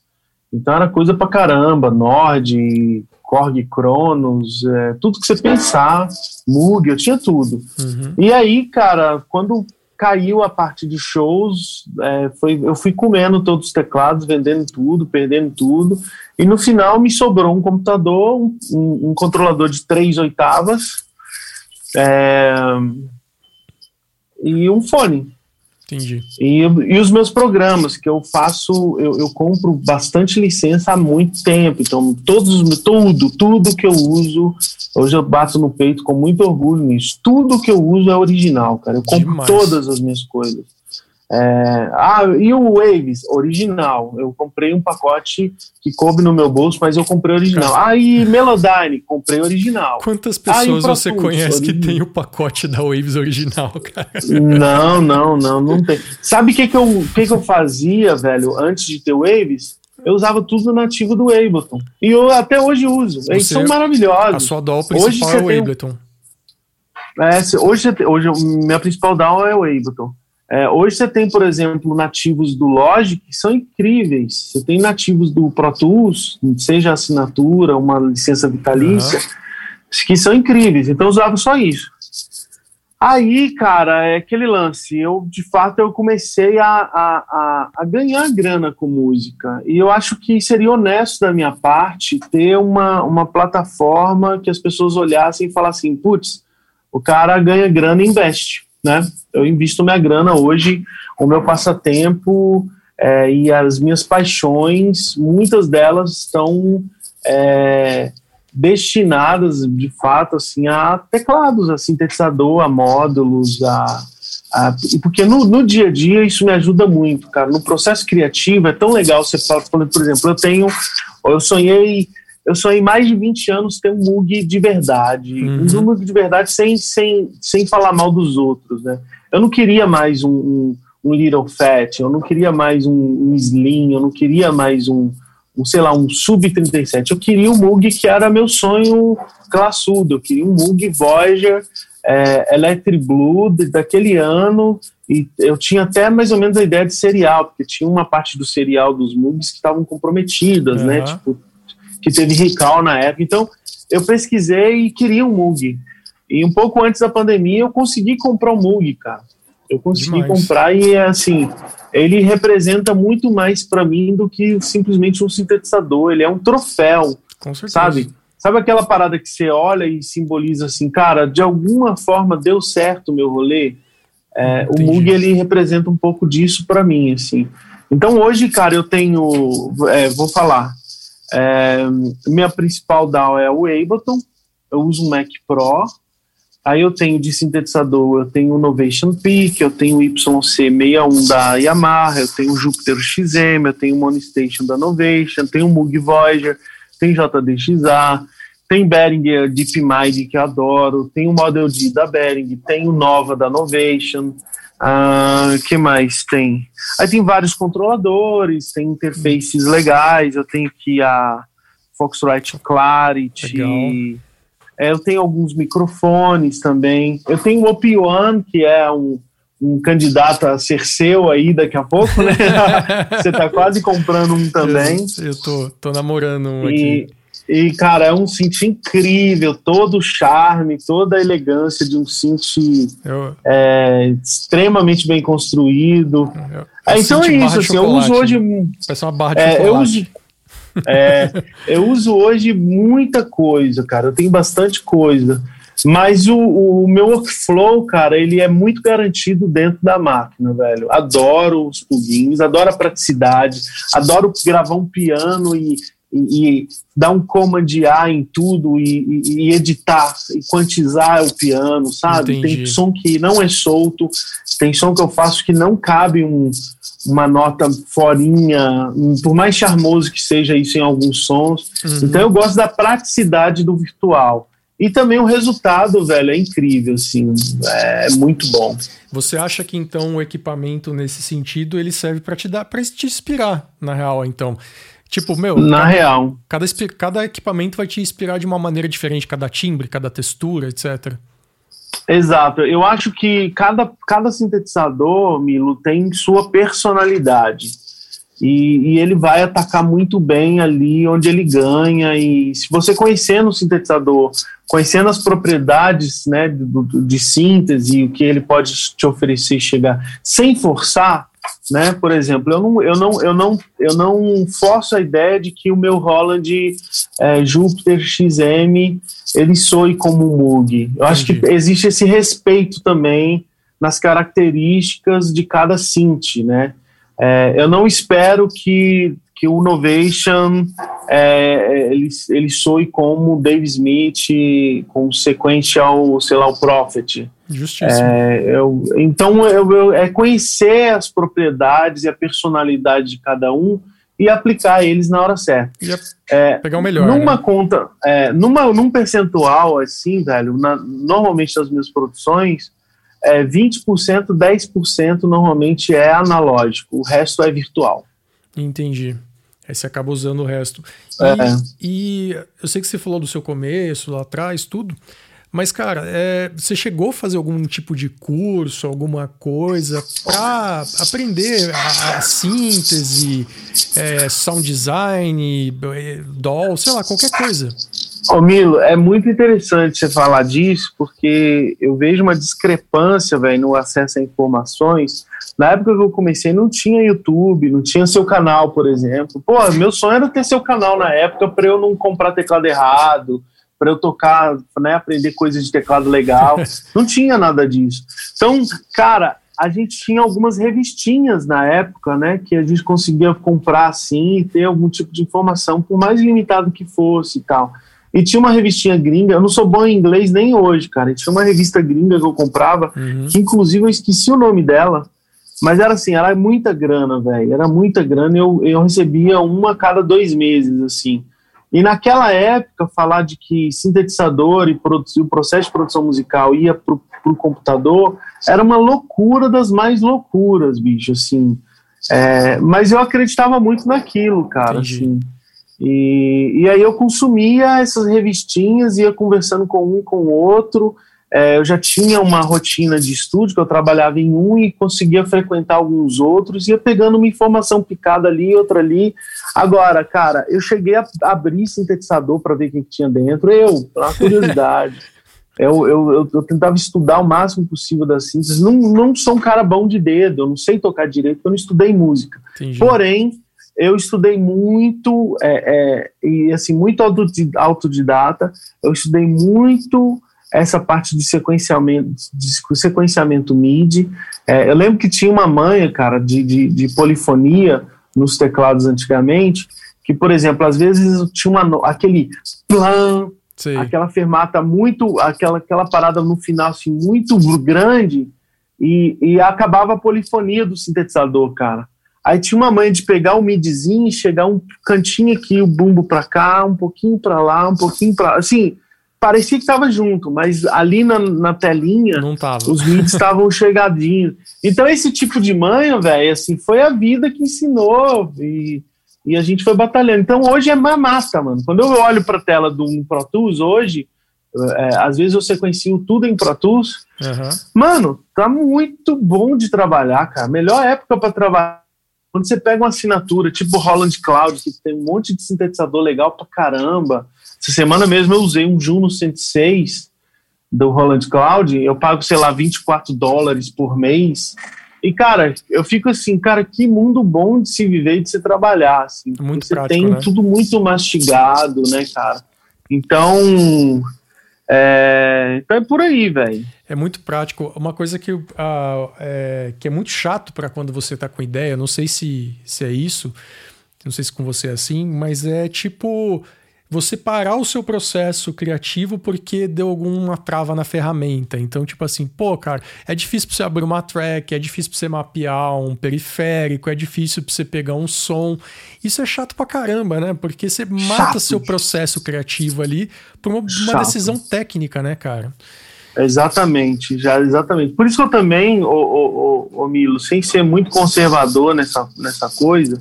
Então era coisa pra caramba, Nord, Korg Cronos, é, tudo que você pensar, Moog, eu tinha tudo. Uhum. E aí, cara, quando caiu a parte de shows, é, foi, eu fui comendo todos os teclados, vendendo tudo, perdendo tudo, e no final me sobrou um computador, um, um controlador de três oitavas é, e um fone. Entendi. E, e os meus programas, que eu faço, eu, eu compro bastante licença há muito tempo. Então, todos, tudo, tudo que eu uso, hoje eu bato no peito com muito orgulho nisso. Tudo que eu uso é original, cara. Eu compro Demais. todas as minhas coisas. É, ah, e o Waves, original. Eu comprei um pacote que coube no meu bolso, mas eu comprei original. Ah, e Melodyne, comprei original. Quantas pessoas ah, você conhece que tem o pacote da Waves original, cara? Não, não, não, não tem. Sabe o que, que, eu, que, que eu fazia, velho, antes de ter Waves? Eu usava tudo nativo do Ableton. E eu até hoje uso. Eles são maravilhosos. A sua DAW principal hoje é o Ableton. É, hoje, hoje minha principal DAW é o Ableton. É, hoje você tem, por exemplo, nativos do Logic que são incríveis. Você tem nativos do Pro Tools, seja assinatura, uma licença vitalícia, uhum. que são incríveis. Então eu usava só isso. Aí, cara, é aquele lance. Eu, de fato, eu comecei a, a, a, a, ganhar grana com música. E eu acho que seria honesto da minha parte ter uma, uma plataforma que as pessoas olhassem e falassem, putz, o cara ganha grana e investe né? Eu invisto minha grana hoje, o meu passatempo é, e as minhas paixões, muitas delas estão é, destinadas, de fato, assim, a teclados, a sintetizador, a módulos, a, a porque no, no, dia a dia isso me ajuda muito, cara. No processo criativo é tão legal você falar, por exemplo, eu tenho, eu sonhei eu sonhei mais de 20 anos ter um Mug de verdade. Uhum. Um Mug de verdade sem, sem, sem falar mal dos outros, né? Eu não queria mais um, um, um Little Fat, eu não queria mais um, um Slim, eu não queria mais um, um sei lá, um Sub-37. Eu queria um Mug que era meu sonho classudo. Eu queria um Mug Voyager é, Electric Blue daquele ano e eu tinha até mais ou menos a ideia de serial, porque tinha uma parte do serial dos Mugs que estavam comprometidas, uhum. né? Tipo, que teve recall na época. Então, eu pesquisei e queria um Mug. E um pouco antes da pandemia, eu consegui comprar um Mug, cara. Eu consegui Demais. comprar e, assim, ele representa muito mais para mim do que simplesmente um sintetizador. Ele é um troféu, Com certeza. sabe? Sabe aquela parada que você olha e simboliza assim, cara, de alguma forma deu certo o meu rolê? É, o Mug, ele representa um pouco disso para mim, assim. Então hoje, cara, eu tenho, é, vou falar, é, minha principal DAW é o Ableton, eu uso o Mac Pro, aí eu tenho de sintetizador, eu tenho o Novation Peak, eu tenho o YC61 da Yamaha, eu tenho o Jupiter XM, eu tenho o Monistation da Novation, tenho o Moog Voyager, tem JDXA, tem Behringer DeepMind que eu adoro, tem o Model D da Behringer, tem o Nova da Novation, ah, que mais tem? Aí tem vários controladores, tem interfaces legais. Eu tenho aqui a Foxrite Clarity. É, eu tenho alguns microfones também. Eu tenho o Op1, que é um, um candidato a ser seu aí daqui a pouco, né? (laughs) Você tá quase comprando um também. Eu, eu tô, tô namorando um e, aqui. E, cara, é um synth incrível, todo o charme, toda a elegância de um synth eu, é, extremamente bem construído. Eu, é, então é isso, assim, eu uso hoje. Parece uma barra de é, eu uso, é, eu uso hoje muita coisa, cara. Eu tenho bastante coisa. Mas o, o, meu workflow, cara, ele é muito garantido dentro da máquina, velho. Adoro os plugins, adoro a praticidade, adoro gravar um piano e e, e dar um command A em tudo e, e, editar e quantizar o piano, sabe? Entendi. Tem som que não é solto, tem som que eu faço que não cabe um, uma nota forinha, por mais charmoso que seja isso em alguns sons. Uhum. Então eu gosto da praticidade do virtual. E também o resultado, velho, é incrível, assim, é muito bom. Você acha que então o equipamento nesse sentido ele serve para te dar, para te inspirar, na real, então? Tipo, meu. Na cada, real. Cada, cada equipamento vai te inspirar de uma maneira diferente, cada timbre, cada textura, etc. Exato. Eu acho que cada, cada sintetizador, Milo, tem sua personalidade. E, e, ele vai atacar muito bem ali onde ele ganha. E se você conhecendo o sintetizador, conhecendo as propriedades né, de, de síntese e o que ele pode te oferecer chegar, sem forçar, né? Por exemplo, eu não, eu não, eu não, eu não forço a ideia de que o meu Roland é, Júpiter XM ele soe como um Moog. Eu acho que existe esse respeito também nas características de cada synth, né? É, eu não espero que, que o Novation é, ele, ele soe como Dave Smith com sequential, sei lá, o Prophet. Justíssimo. É, eu, então, eu, eu, é conhecer as propriedades e a personalidade de cada um e aplicar eles na hora certa. É, pegar o melhor. Numa né? conta, é, numa, num percentual assim, velho, na, normalmente nas minhas produções, é, 20%, 10% normalmente é analógico, o resto é virtual. Entendi. Aí você acaba usando o resto. E, É. e eu sei que você falou do seu começo, lá atrás, tudo. Mas, cara, é, você chegou a fazer algum tipo de curso, alguma coisa para aprender a, a síntese, é, sound design, é, DAW, sei lá, qualquer coisa. Ô Milo, é muito interessante você falar disso, porque eu vejo uma discrepância, velho, no acesso a informações. Na época que eu comecei, não tinha YouTube, não tinha seu canal, por exemplo. Pô, meu sonho era ter seu canal na época para eu não comprar teclado errado, para eu tocar, né, aprender coisas de teclado legal. (laughs) não tinha nada disso. Então, cara, a gente tinha algumas revistinhas na época, né, que a gente conseguia comprar assim e ter algum tipo de informação, por mais limitado que fosse e tal. E tinha uma revistinha gringa, eu não sou bom em inglês nem hoje, cara. E tinha uma revista gringa que eu comprava, Uhum. que inclusive eu esqueci o nome dela, mas era assim, era muita grana, velho. Era muita grana, eu, eu recebia uma a cada dois meses, assim. E naquela época, falar de que sintetizador e produ- o processo de produção musical ia pro, pro computador era uma loucura das mais loucuras, bicho, assim. É, mas eu acreditava muito naquilo, cara, Entendi. assim. E, e aí eu consumia essas revistinhas, ia conversando com um com o outro. É, eu já tinha uma rotina de estúdio, que eu trabalhava em um e conseguia frequentar alguns outros, ia pegando uma informação picada ali, outra ali. Agora, cara, eu cheguei a abrir sintetizador para ver o que, que tinha dentro, eu, uma (laughs) curiosidade. Eu, eu, eu, eu tentava estudar o máximo possível das síntese. Não, não sou um cara bom de dedo, eu não sei tocar direito, porque eu não estudei música. Entendi. Porém, eu estudei muito, é, é, e assim, muito autodi- autodidata, eu estudei muito essa parte de sequenciamento, de sequenciamento MIDI. É, eu lembro que tinha uma manha, cara, de, de, de polifonia nos teclados antigamente, que, por exemplo, às vezes tinha uma, aquele plan, Sei. aquela fermata muito, aquela, aquela parada no final assim, muito grande e, e acabava a polifonia do sintetizador, cara. Aí tinha uma manha de pegar o midzinho e chegar um cantinho aqui, o bumbo pra cá, um pouquinho pra lá, um pouquinho pra assim, parecia que tava junto, mas ali na, na telinha os mids estavam (laughs) chegadinhos. Então esse tipo de manha, velho, assim, foi a vida que ensinou e, e a gente foi batalhando. Então hoje é mamata, mano. Quando eu olho pra tela do Pro Tools hoje, é, às vezes eu sequencio tudo em Pro Tools. Aham. Mano, tá muito bom de trabalhar, cara. Melhor época pra trabalhar. Quando você pega uma assinatura, tipo Holland Cloud, que tem um monte de sintetizador legal pra caramba. Essa semana mesmo eu usei um Juno 106 do Holland Cloud, eu pago, sei lá, 24 dólares por mês. E, cara, eu fico assim, cara, que mundo bom de se viver e de se trabalhar, assim. Muito você prático, tem né? tudo muito mastigado, né, cara? Então, é, então é por aí, velho. É muito prático. Uma coisa que, ah, é, que é muito chato para quando você tá com ideia, não sei se, se é isso, não sei se com você é assim, mas é tipo você parar o seu processo criativo porque deu alguma trava na ferramenta. Então, tipo assim, pô, cara, é difícil pra você abrir uma track, é difícil pra você mapear um periférico, é difícil pra você pegar um som. Isso é chato pra caramba, né? Porque você mata Chato. seu processo criativo ali por uma, uma decisão técnica, né, cara? Exatamente, já exatamente. Por isso que eu também, ô, ô, ô, ô Milo, sem ser muito conservador nessa, nessa coisa,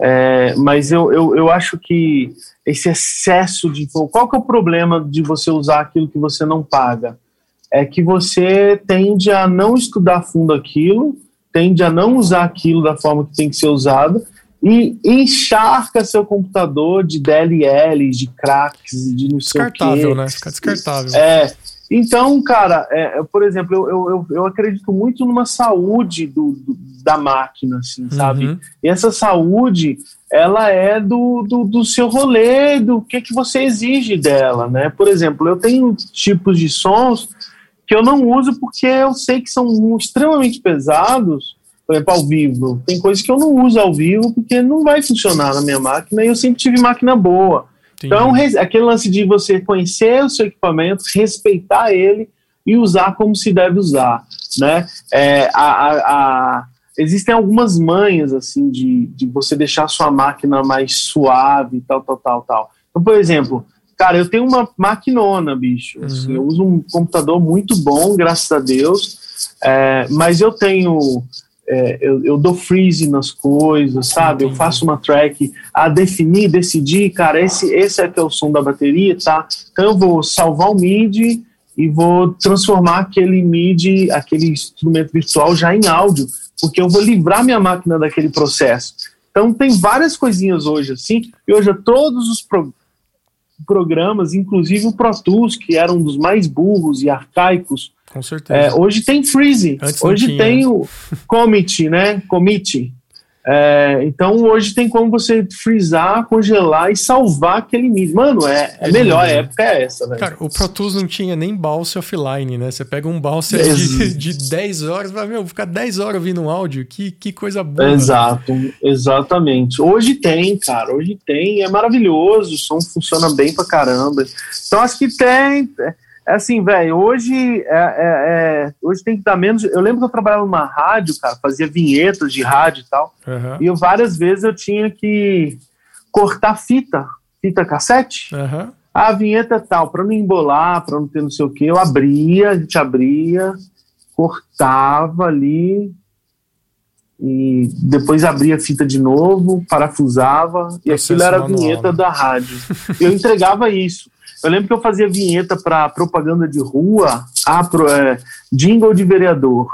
é, mas eu, eu, eu acho que esse excesso de. Qual que é o problema de você usar aquilo que você não paga? É que você tende a não estudar fundo aquilo, tende a não usar aquilo da forma que tem que ser usado e encharca seu computador de DLLs, de cracks, de não sei o quê. Descartável, né? Fica descartável. É, então, cara, é, eu, por exemplo, eu, eu, eu, eu acredito muito numa saúde do, do- da máquina, assim, sabe? Uhum. E essa saúde, ela é do, do, do seu rolê, do que, que você exige dela, né? Por exemplo, eu tenho tipos de sons que eu não uso porque eu sei que são extremamente pesados. por exemplo, ao vivo. Tem coisas que eu não uso ao vivo porque não vai funcionar na minha máquina e eu sempre tive máquina boa. Então, aquele lance de você conhecer o seu equipamento, respeitar ele e usar como se deve usar, né? É, a, a, a, existem algumas manhas, assim, de, de você deixar a sua máquina mais suave, tal, tal, tal, tal. Então, por exemplo, cara, eu tenho uma maquinona, bicho. Assim, uhum. eu uso um computador muito bom, graças a Deus, é, mas eu tenho é, eu, eu, dou freeze nas coisas, sabe? Eu faço uma track a definir, decidir, cara, esse, esse é que é o som da bateria, tá? Então eu vou salvar o MIDI e vou transformar aquele MIDI, aquele instrumento virtual já em áudio, porque eu vou livrar minha máquina daquele processo. Então tem várias coisinhas hoje assim, e hoje todos os pro programas, inclusive o Pro Tools, que era um dos mais burros e arcaicos, com certeza. É, hoje tem freeze, Antes hoje tem o commit, né? Commit. É, então hoje tem como você frisar, congelar e salvar aquele nível. Mano, é, é melhor, a época é essa, velho. Cara, o Pro Tools não tinha nem bounce offline, né? Você pega um bounce de, de 10 horas, vai, meu, ficar 10 horas ouvindo um áudio, que, que coisa boa. Exato, exatamente. Hoje tem, cara, hoje tem, é maravilhoso, o som funciona bem pra caramba. Então acho que tem é assim, velho, hoje é, é, é, hoje tem que dar menos. Eu lembro que eu trabalhava numa rádio, cara, fazia vinhetas de rádio e tal. Uhum. E eu, várias vezes eu tinha que cortar fita, fita cassete. Uhum. A vinheta é tal, para não embolar, para não ter não sei o que, eu abria, a gente abria, cortava ali, e depois abria a fita de novo, parafusava, e aquilo era a vinheta da rádio. Eu entregava isso. Eu lembro que eu fazia vinheta para propaganda de rua, a pro, é, jingle de vereador.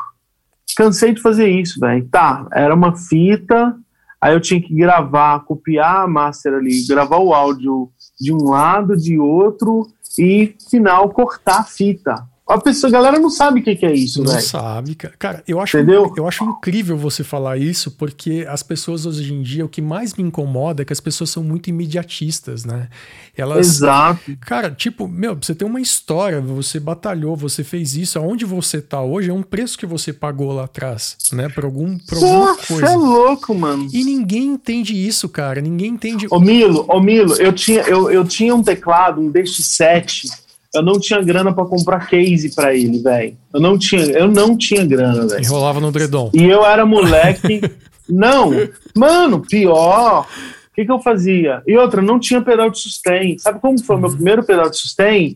Cansei de fazer isso, velho. Tá, era uma fita, aí eu tinha que gravar, copiar a master ali, gravar o áudio de um lado, de outro, e final cortar a fita. A, pessoa, a galera não sabe o que, que é isso, Não véio. sabe, cara. Cara, eu acho, Entendeu? eu acho incrível você falar isso, porque as pessoas hoje em dia, o que mais me incomoda é que as pessoas são muito imediatistas, né? Elas, Exato. Cara, tipo, meu, você tem uma história, você batalhou, você fez isso, aonde você tá hoje é um preço que você pagou lá atrás, né? Por, algum, por alguma coisa. Você é louco, mano. E ninguém entende isso, cara. Ninguém entende. Ô Milo, ô Milo, eu tinha, eu, eu tinha um teclado, um DX7 eu não tinha grana para comprar case para ele, velho. Eu não tinha, eu não tinha grana, velho. Enrolava no dredom. E eu era moleque. (laughs) não, mano, pior. O que, que eu fazia? E outra, não tinha pedal de sustain. Sabe como foi o meu uhum. primeiro pedal de sustain?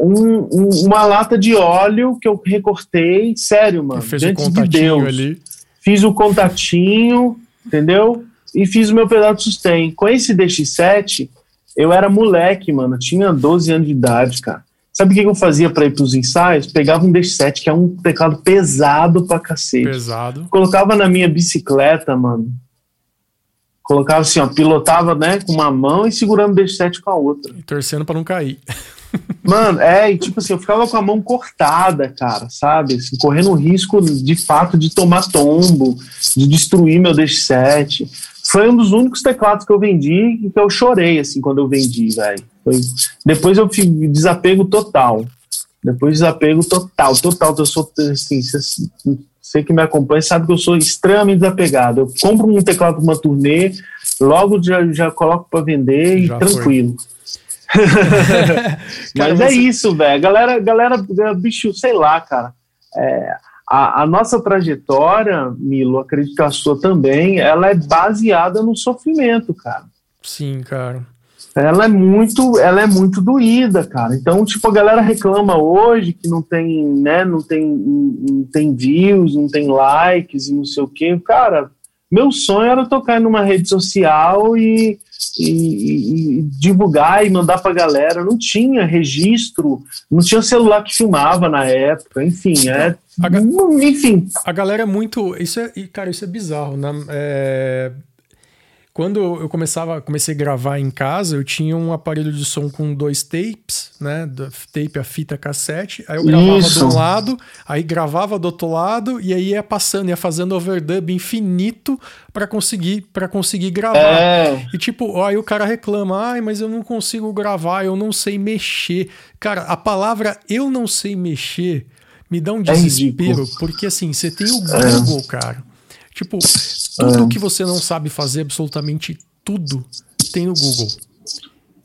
Um, um, uma lata de óleo que eu recortei, sério, mano. Fez diante de Deus. Ali. Fiz o contatinho, entendeu? E fiz o meu pedal de sustain. Com esse DX7, eu era moleque, mano. Tinha 12 anos de idade, cara. Sabe o que eu fazia para ir pros ensaios? Pegava um D7, que é um teclado pesado pra cacete. Pesado. Colocava na minha bicicleta, mano. Colocava assim, ó, pilotava, né, com uma mão e segurando o D7 com a outra. E torcendo para não cair. (laughs) Mano, é, e tipo assim, eu ficava com a mão cortada, cara, sabe? Assim, correndo o risco, de fato, de tomar tombo, de destruir meu D7 foi um dos únicos teclados que eu vendi e que eu chorei, assim, quando eu vendi, velho. Depois eu fiz desapego total. Depois desapego total, total. Eu sou, assim, você que me acompanha sabe que eu sou extremamente desapegado. Eu compro um teclado para uma turnê, logo já, já coloco para vender já e tranquilo. (laughs) (laughs) Mas é isso, velho. Galera, galera, bicho, sei lá, cara. É, a, a, nossa trajetória, Milo, acredito que a sua também, ela é baseada no sofrimento, cara. Sim, cara. Ela é muito, ela é muito doída, cara. Então, tipo, a galera reclama hoje que não tem, né, não tem, não tem views, não tem likes e não sei o quê. Cara, meu sonho era tocar numa rede social e, e, e, divulgar e mandar pra galera. Não tinha registro, não tinha celular que filmava na época, enfim, é a Enfim. A galera é muito. Isso é, cara, isso é bizarro, né? É, quando eu começava, comecei a gravar em casa, eu tinha um aparelho de som com dois tapes, né? Tape a fita cassete. Aí eu gravava Isso. de um lado, aí gravava do outro lado e aí ia passando, ia fazendo overdub infinito para conseguir para conseguir gravar. É. E tipo, aí o cara reclama: "Ai, mas eu não consigo gravar, eu não sei mexer". Cara, a palavra eu não sei mexer me dá um é desespero, é porque assim, você tem o Google, é. cara. Tipo, tudo é. que você não sabe fazer, absolutamente tudo, tem no Google.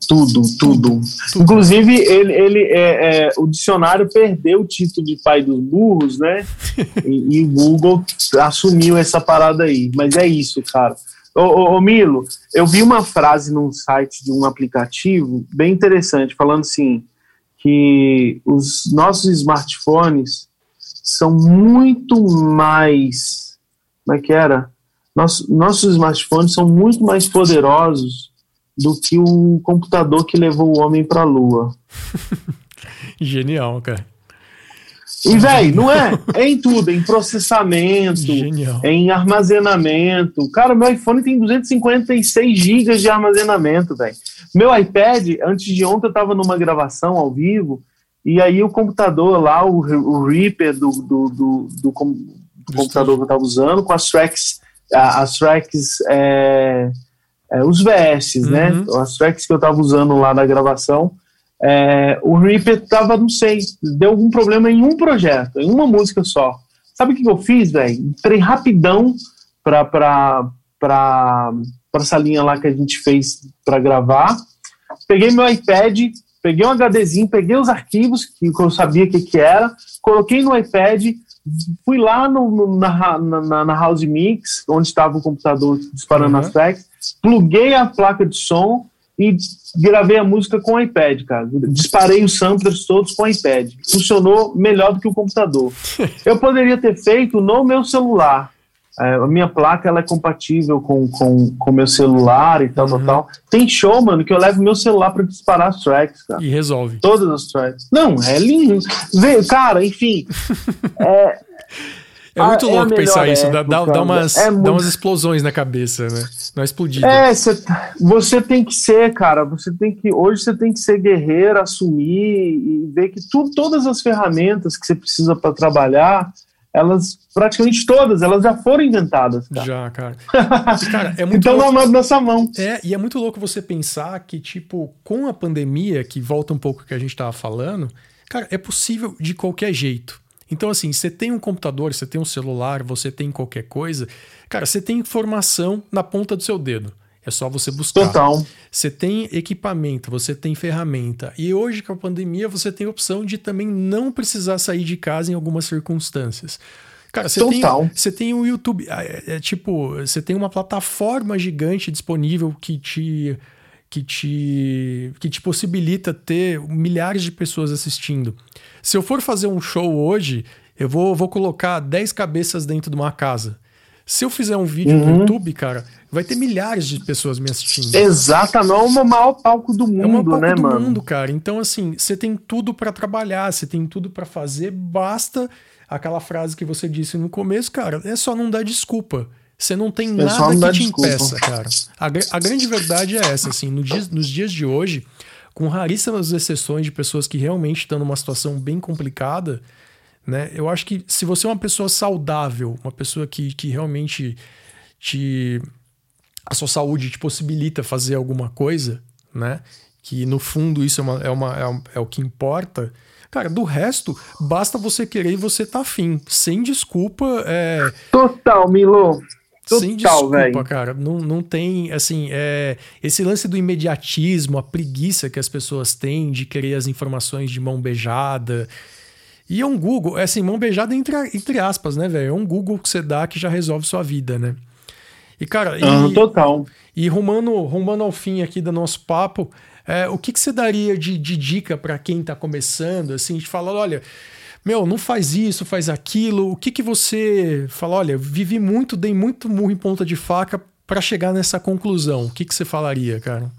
Tudo, tudo. tudo. Inclusive, ele, ele é, é, o dicionário perdeu o título de pai dos burros, né? (laughs) e, e, o Google assumiu essa parada aí. Mas é isso, cara. Ô, ô, ô, Milo, eu vi uma frase num site de um aplicativo bem interessante, falando assim, que os nossos smartphones são muito mais. Como é que era? Nosso, nossos smartphones são muito mais poderosos do que o computador que levou o homem para a Lua. (laughs) Genial, cara. E, velho, não é? É em tudo, é em processamento, Genial. É em armazenamento. Cara, meu iPhone tem 256 GB de armazenamento, velho. Meu iPad, antes de ontem, eu tava numa gravação ao vivo, e aí o computador lá, o, o Reaper do, do, do, do, do computador que eu tava usando, com as tracks, as tracks, é, é, os VS, né? uhum. né? As tracks que eu tava usando lá na gravação, é, o Reaper tava, não sei, deu algum problema em um projeto, em uma música só. Sabe o que, que eu fiz, velho? Entrei rapidão pra, pra, pra, pra essa linha lá que a gente fez para gravar. Peguei meu iPad, peguei um HDzinho, peguei os arquivos que eu sabia o que, que era, coloquei no iPad, fui lá no, no na, na, na, House Mix, onde estava o computador disparando uhum. as tracks, pluguei a placa de som e gravei a música com o iPad, cara. Disparei os samplers todos com o iPad. Funcionou melhor do que o computador. (laughs) Eu poderia ter feito no meu celular. É, a minha placa ela é compatível com o com, com meu celular e tal, uhum. tal. Tem show, mano, que eu levo meu celular para disparar as tracks, cara. E resolve. Todas as tracks. Não, é lindo. Vê, cara, enfim. (laughs) é, é muito ah, louco é pensar isso, época, dá, dá, umas, é muito... dá umas explosões na cabeça, né? Não é explodido. É, cê, você tem que ser, cara, você tem que. Hoje você tem que ser guerreiro, assumir e ver que tu, todas as ferramentas que você precisa para trabalhar, elas, praticamente todas, elas já foram inventadas. Cara. Já, cara. (laughs) cara é muito então louco. na nossa mão. É, e é muito louco você pensar que, tipo, com a pandemia, que volta um pouco que a gente tava falando, cara, é possível de qualquer jeito. Então, assim, você tem um computador, você tem um celular, você tem qualquer coisa, cara, você tem informação na ponta do seu dedo. É só você buscar. Total. Você tem equipamento, você tem ferramenta. E hoje, com a pandemia, você tem a opção de também não precisar sair de casa em algumas circunstâncias. Cara, você tem, você tem o YouTube. É, é, tipo, você tem uma plataforma gigante disponível que te, que te, que te possibilita ter milhares de pessoas assistindo. Se eu for fazer um show hoje, eu vou, vou colocar 10 cabeças dentro de uma casa. Se eu fizer um vídeo uhum. no YouTube, cara, vai ter milhares de pessoas me assistindo. Exatamente, é o maior palco do mundo, é o maior palco né, do mano? mundo, cara. Então, assim, você tem tudo para trabalhar, você tem tudo para fazer, basta aquela frase que você disse no começo, cara, é só não dar desculpa. Você não tem é nada que te desculpa. impeça, cara. A, a, grande verdade é essa, assim, no dia, nos dias de hoje, com raríssimas exceções de pessoas que realmente estão numa situação bem complicada, né? Eu acho que se você é uma pessoa saudável, uma pessoa que, que realmente te a sua saúde te possibilita fazer alguma coisa, né? Que no fundo isso é, uma, é, uma, é, é o que importa. Cara, do resto, basta você querer e você tá afim. Sem desculpa. É... Total, Milo. Total, Sem desculpa, véio. cara. Não, não tem, assim, é, esse lance do imediatismo, a preguiça que as pessoas têm de querer as informações de mão beijada. E é um Google, é assim, mão beijada entre, entre aspas, né, velho? É um Google que você dá que já resolve sua vida, né? E, cara, e, total. E rumando, rumando ao fim aqui do nosso papo, é, o que, que você daria de, de dica para quem tá começando, assim, de falar, olha meu, não faz isso, faz aquilo. O que que você fala? Olha, vivi muito, dei muito murro em ponta de faca para chegar nessa conclusão. O que que você falaria, cara?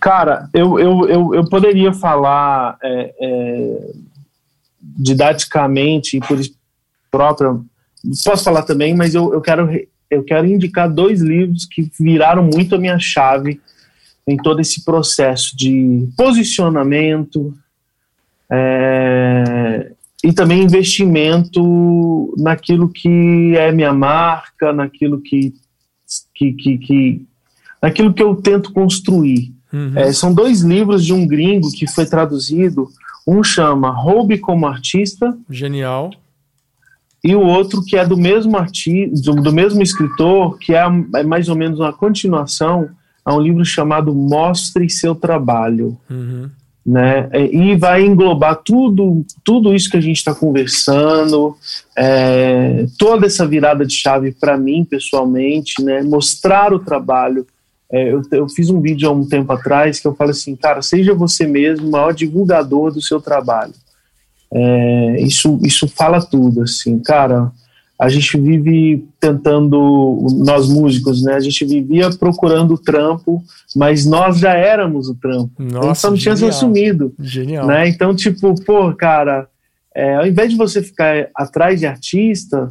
Cara, eu, eu, eu, eu poderia falar é, é, didaticamente e por própria. Posso falar também, mas eu, eu, quero, eu quero indicar dois livros que viraram muito a minha chave em todo esse processo de posicionamento, é, e também investimento naquilo que é minha marca, naquilo que, que, que, que naquilo que eu tento construir. Uhum. É, são dois livros de um gringo que foi traduzido. Um chama Roube como Artista. Genial. e o outro que é do mesmo artista, do, mesmo escritor, que é, é, mais ou menos uma continuação a um livro chamado Mostre Seu Trabalho. Uhum. Né? É, e vai englobar tudo, tudo isso que a gente está conversando, é, toda essa virada de chave para mim pessoalmente, né? mostrar o trabalho. É, eu, eu, fiz um vídeo há um tempo atrás que eu falo assim, cara, seja você mesmo o maior divulgador do seu trabalho. É, isso, isso fala tudo, assim, cara. A gente vive tentando, nós músicos, né? A gente vivia procurando trampo, mas nós já éramos o trampo. Nossa, então, não tínhamos assumido. Genial. Né? Então, tipo, pô, cara, é, ao invés de você ficar atrás de artista,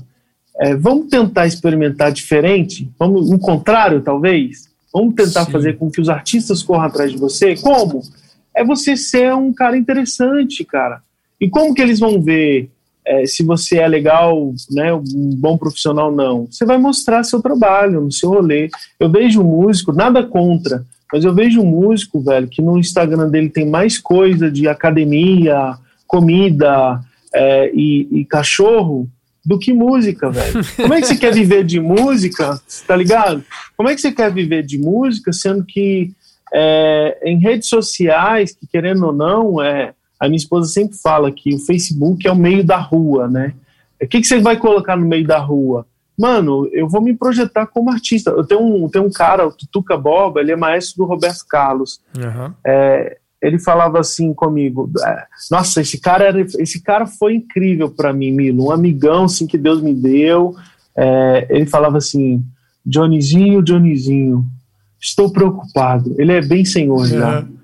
é, vamos tentar experimentar diferente? Vamos, o contrário, talvez? Vamos tentar Sim. fazer com que os artistas corram atrás de você? Como? É você ser um cara interessante, cara. E como que eles vão ver é, se você é legal, né, um bom profissional não? Você vai mostrar seu trabalho, no seu rolê. Eu vejo um músico, nada contra, mas eu vejo um músico, velho, que no Instagram dele tem mais coisa de academia, comida é, e, e cachorro do que música, velho. Como é que você quer viver de música, tá ligado? Como é que você quer viver de música, sendo que é, em redes sociais, que querendo ou não, é, a minha esposa sempre fala que o Facebook é o meio da rua, né? O que, que você vai colocar no meio da rua? Mano, eu vou me projetar como artista. Eu tenho um, tenho um cara, o Tutuca Boba, ele é maestro do Roberto Carlos. Uhum. É, ele falava assim comigo: é, Nossa, esse cara, era, esse cara foi incrível para mim, Milo. Um amigão assim, que Deus me deu. É, ele falava assim: Johnnyzinho, Johnnyzinho, estou preocupado. Ele é bem senhor já. Uhum.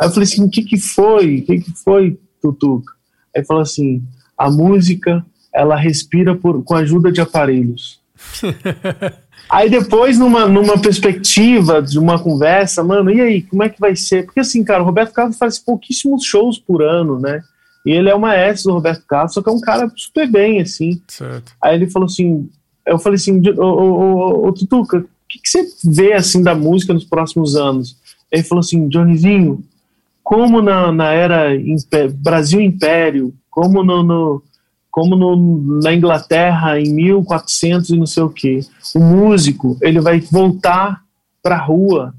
Aí eu falei assim, o que que foi? O que que foi, Tutuca? Aí falou assim, a música, ela respira por, com a ajuda de aparelhos. (laughs) aí depois, numa, numa perspectiva de uma conversa, mano, e aí, como é que vai ser? Porque assim, cara, o Roberto Carlos faz pouquíssimos shows por ano, né? E ele é o maestro do Roberto Carlos, só que é um cara super bem, assim. Certo. Aí ele falou assim, eu falei assim, ô, ô, ô, ô Tutuca, o que, que você vê, assim, da música nos próximos anos? Ele falou assim, Johnnyzinho, como na, na era Brasil Império, como no, no como no, na Inglaterra em 1400 e não sei o que, o músico ele vai voltar para a rua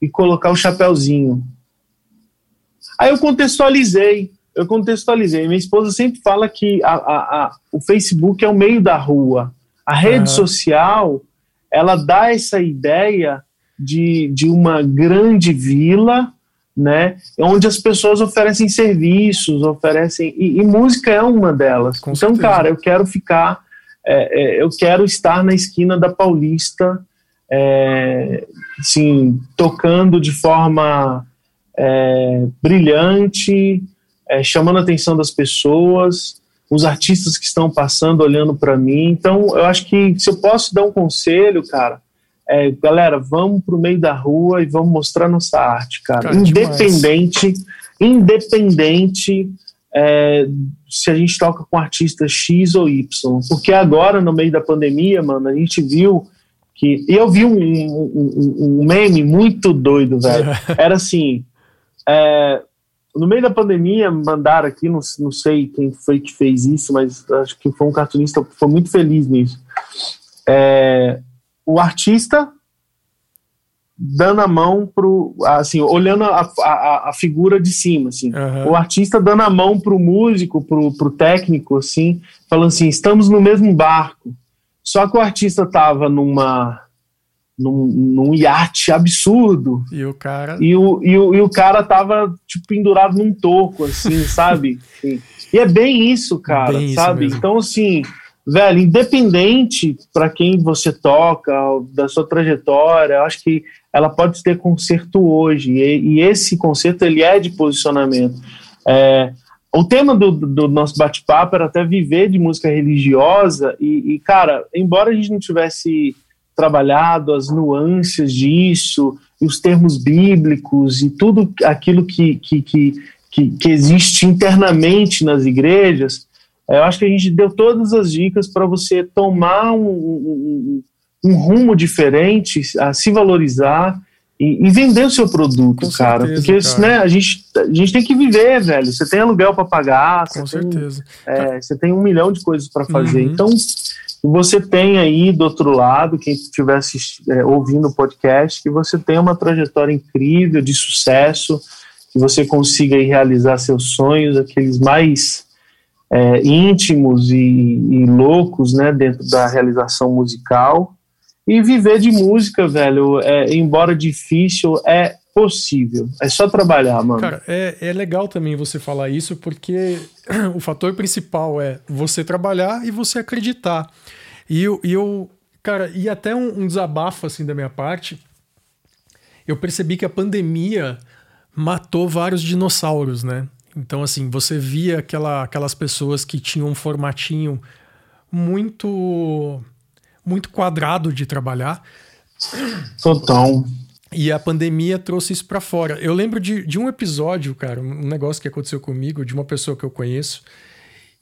e colocar o chapéuzinho. Aí eu contextualizei, eu contextualizei. Minha esposa sempre fala que a, a, a, o Facebook é o meio da rua. A rede social, ela dá essa ideia de, de uma grande vila né? Onde as pessoas oferecem serviços, oferecem. E, e música é uma delas. Com então, certeza. cara, eu quero ficar. É, é, eu quero estar na esquina da Paulista, é, assim, tocando de forma é, brilhante, é, chamando a atenção das pessoas, os artistas que estão passando olhando para mim. Então, eu acho que se eu posso dar um conselho, cara, é, galera, vamos pro meio da rua e vamos mostrar nossa arte, cara. cara independente, demais. independente é, se a gente toca com artista X ou Y. Porque agora, no meio da pandemia, mano, a gente viu que. Eu vi um, um, um meme muito doido, velho. (laughs) Era assim. É, no meio da pandemia, mandaram aqui, não, não sei quem foi que fez isso, mas acho que foi um cartunista que foi muito feliz nisso. É, o artista dando a mão pro assim olhando a, a, a figura de cima assim. Uhum. o artista dando a mão pro músico pro, pro técnico assim falando assim estamos no mesmo barco. Só que o artista tava numa num, num iate absurdo. E o cara e o, e o, e o cara tava tipo pendurado num toco assim (laughs) sabe? E é bem isso cara bem sabe? isso então assim velho, independente para quem você toca, da sua trajetória, acho que ela pode ter concerto hoje, e, e esse concerto ele é de posicionamento. É, o tema do, do nosso bate-papo era até viver de música religiosa, e, e, cara, embora a gente não tivesse trabalhado as nuances disso, e os termos bíblicos, e tudo aquilo que, que, que, que, que existe internamente nas igrejas, eu acho que a gente deu todas as dicas para você tomar um, um, um, rumo diferente, a se valorizar e, e vender o seu produto, Com cara. Certeza, porque cara. Né, a, gente, a gente tem que viver, velho. Você tem aluguel para pagar, Com você certeza. Tem, é, você tem um milhão de coisas para fazer. Uhum. Então, você tem aí do outro lado, quem estiver é, ouvindo o podcast, que você tem uma trajetória incrível de sucesso, que você consiga realizar seus sonhos, aqueles mais é, íntimos e, e loucos, né, dentro da realização musical e viver de música, velho, é, embora difícil, é possível. É só trabalhar, mano. Cara, é, é legal também você falar isso, porque (clears throat) o fator principal é você trabalhar e você acreditar. E eu, eu cara, e até um, um desabafo assim da minha parte, eu percebi que a pandemia matou vários dinossauros, né? Então, assim, você via aquela, aquelas pessoas que tinham um formatinho muito muito quadrado de trabalhar. Total. E a pandemia trouxe isso para fora. Eu lembro de, de um episódio, cara, um negócio que aconteceu comigo, de uma pessoa que eu conheço.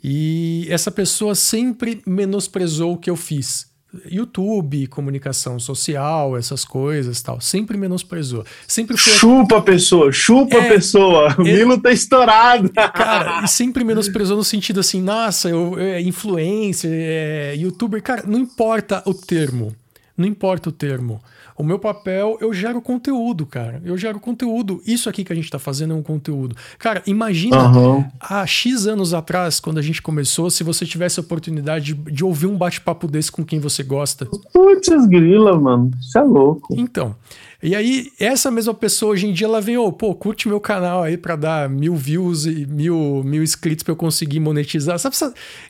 E essa pessoa sempre menosprezou o que eu fiz. YouTube, comunicação social, essas coisas tal. Sempre menosprezou. Sempre foi... Chupa a pessoa, chupa é, a pessoa. O é... Milo tá estourado. Cara, e (laughs) sempre menosprezou no sentido assim, nossa, eu, é influencer, é youtuber. Cara, não importa o termo. Não importa o termo. O meu papel, eu gero conteúdo, cara. Eu gero conteúdo. Isso aqui que a gente tá fazendo é um conteúdo. Cara, imagina uhum. há X anos atrás, quando a gente começou, se você tivesse a oportunidade de, de ouvir um bate-papo desse com quem você gosta. Putz, grila, mano. Isso é louco. Então. E aí, essa mesma pessoa hoje em dia, ela vem, ô, oh, pô, curte meu canal aí pra dar mil views e mil, mil inscritos pra eu conseguir monetizar. Sabe?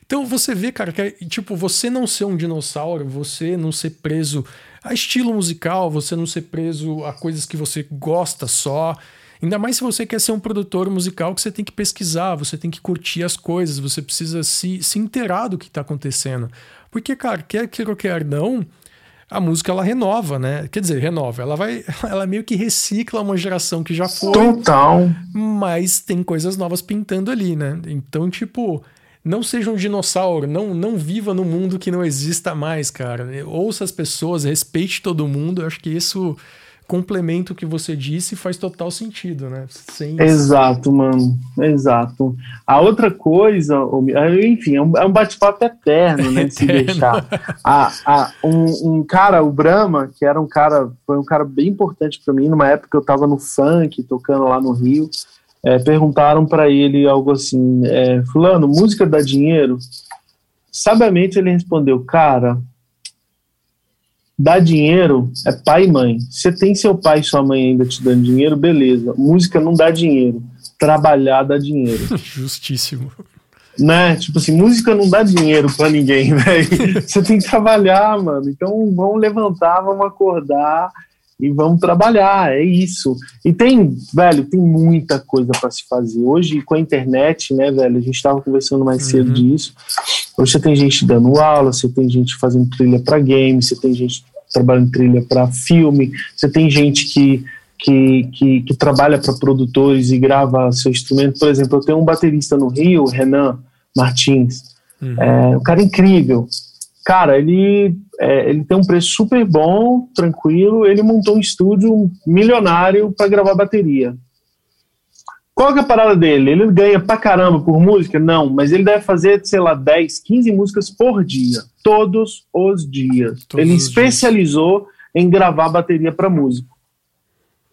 Então você vê, cara, que tipo, você não ser um dinossauro, você não ser preso a estilo musical, você não ser preso a coisas que você gosta só. Ainda mais se você quer ser um produtor musical que você tem que pesquisar, você tem que curtir as coisas, você precisa se, se inteirar do que está acontecendo. Porque, cara, quer queira ou quer não, a música ela renova, né? Quer dizer, renova. Ela vai. (laughs) Ela meio que recicla uma geração que já foi. Total. Mas tem coisas novas pintando ali, né? Então, tipo, não seja um dinossauro, não, não viva num mundo que não exista mais, cara. Ouça as pessoas, respeite todo mundo. Eu acho que isso complementa o que você disse faz total sentido, né? Sem... Exato, mano. Exato. A outra coisa, enfim, é um, é um bate-papo eterno, né? se deixar. A, a, um, um, cara, o Brahma, que era um cara, foi um cara bem importante para mim, numa época que eu tava no funk, tocando lá no Rio é, perguntaram para ele algo assim: é, Fulano, música dá dinheiro? Sabiamente ele respondeu: Cara, dá dinheiro é pai e mãe. Você tem seu pai e sua mãe ainda te dando dinheiro, beleza. Música não dá dinheiro. Trabalhar dá dinheiro. (laughs) Justíssimo. Né? Tipo assim, música não dá dinheiro para ninguém, (laughs) velho. Você tem que trabalhar, mano. Então vamos levantar, vamos acordar e vamos trabalhar, é isso. E tem, velho, tem muita coisa para se fazer. Hoje, com a internet, né, velho, a gente estava conversando mais cedo uhum. disso. Hoje você tem gente dando aula, você tem gente fazendo trilha para game, você tem gente trabalhando trilha para filme, você tem gente que, que, que, que trabalha para produtores e grava seu instrumento. Por exemplo, eu tenho um baterista no Rio, Renan Martins, uhum. é um cara incrível cara, ele, é, ele tem um preço super bom, tranquilo. Ele montou um estúdio milionário para gravar bateria. Qual é a parada dele? Ele ganha pra caramba por música? Não, mas ele deve fazer, sei lá, 10, 15 músicas por dia. Todos os dias. Todos ele especializou dias. em gravar bateria para músico.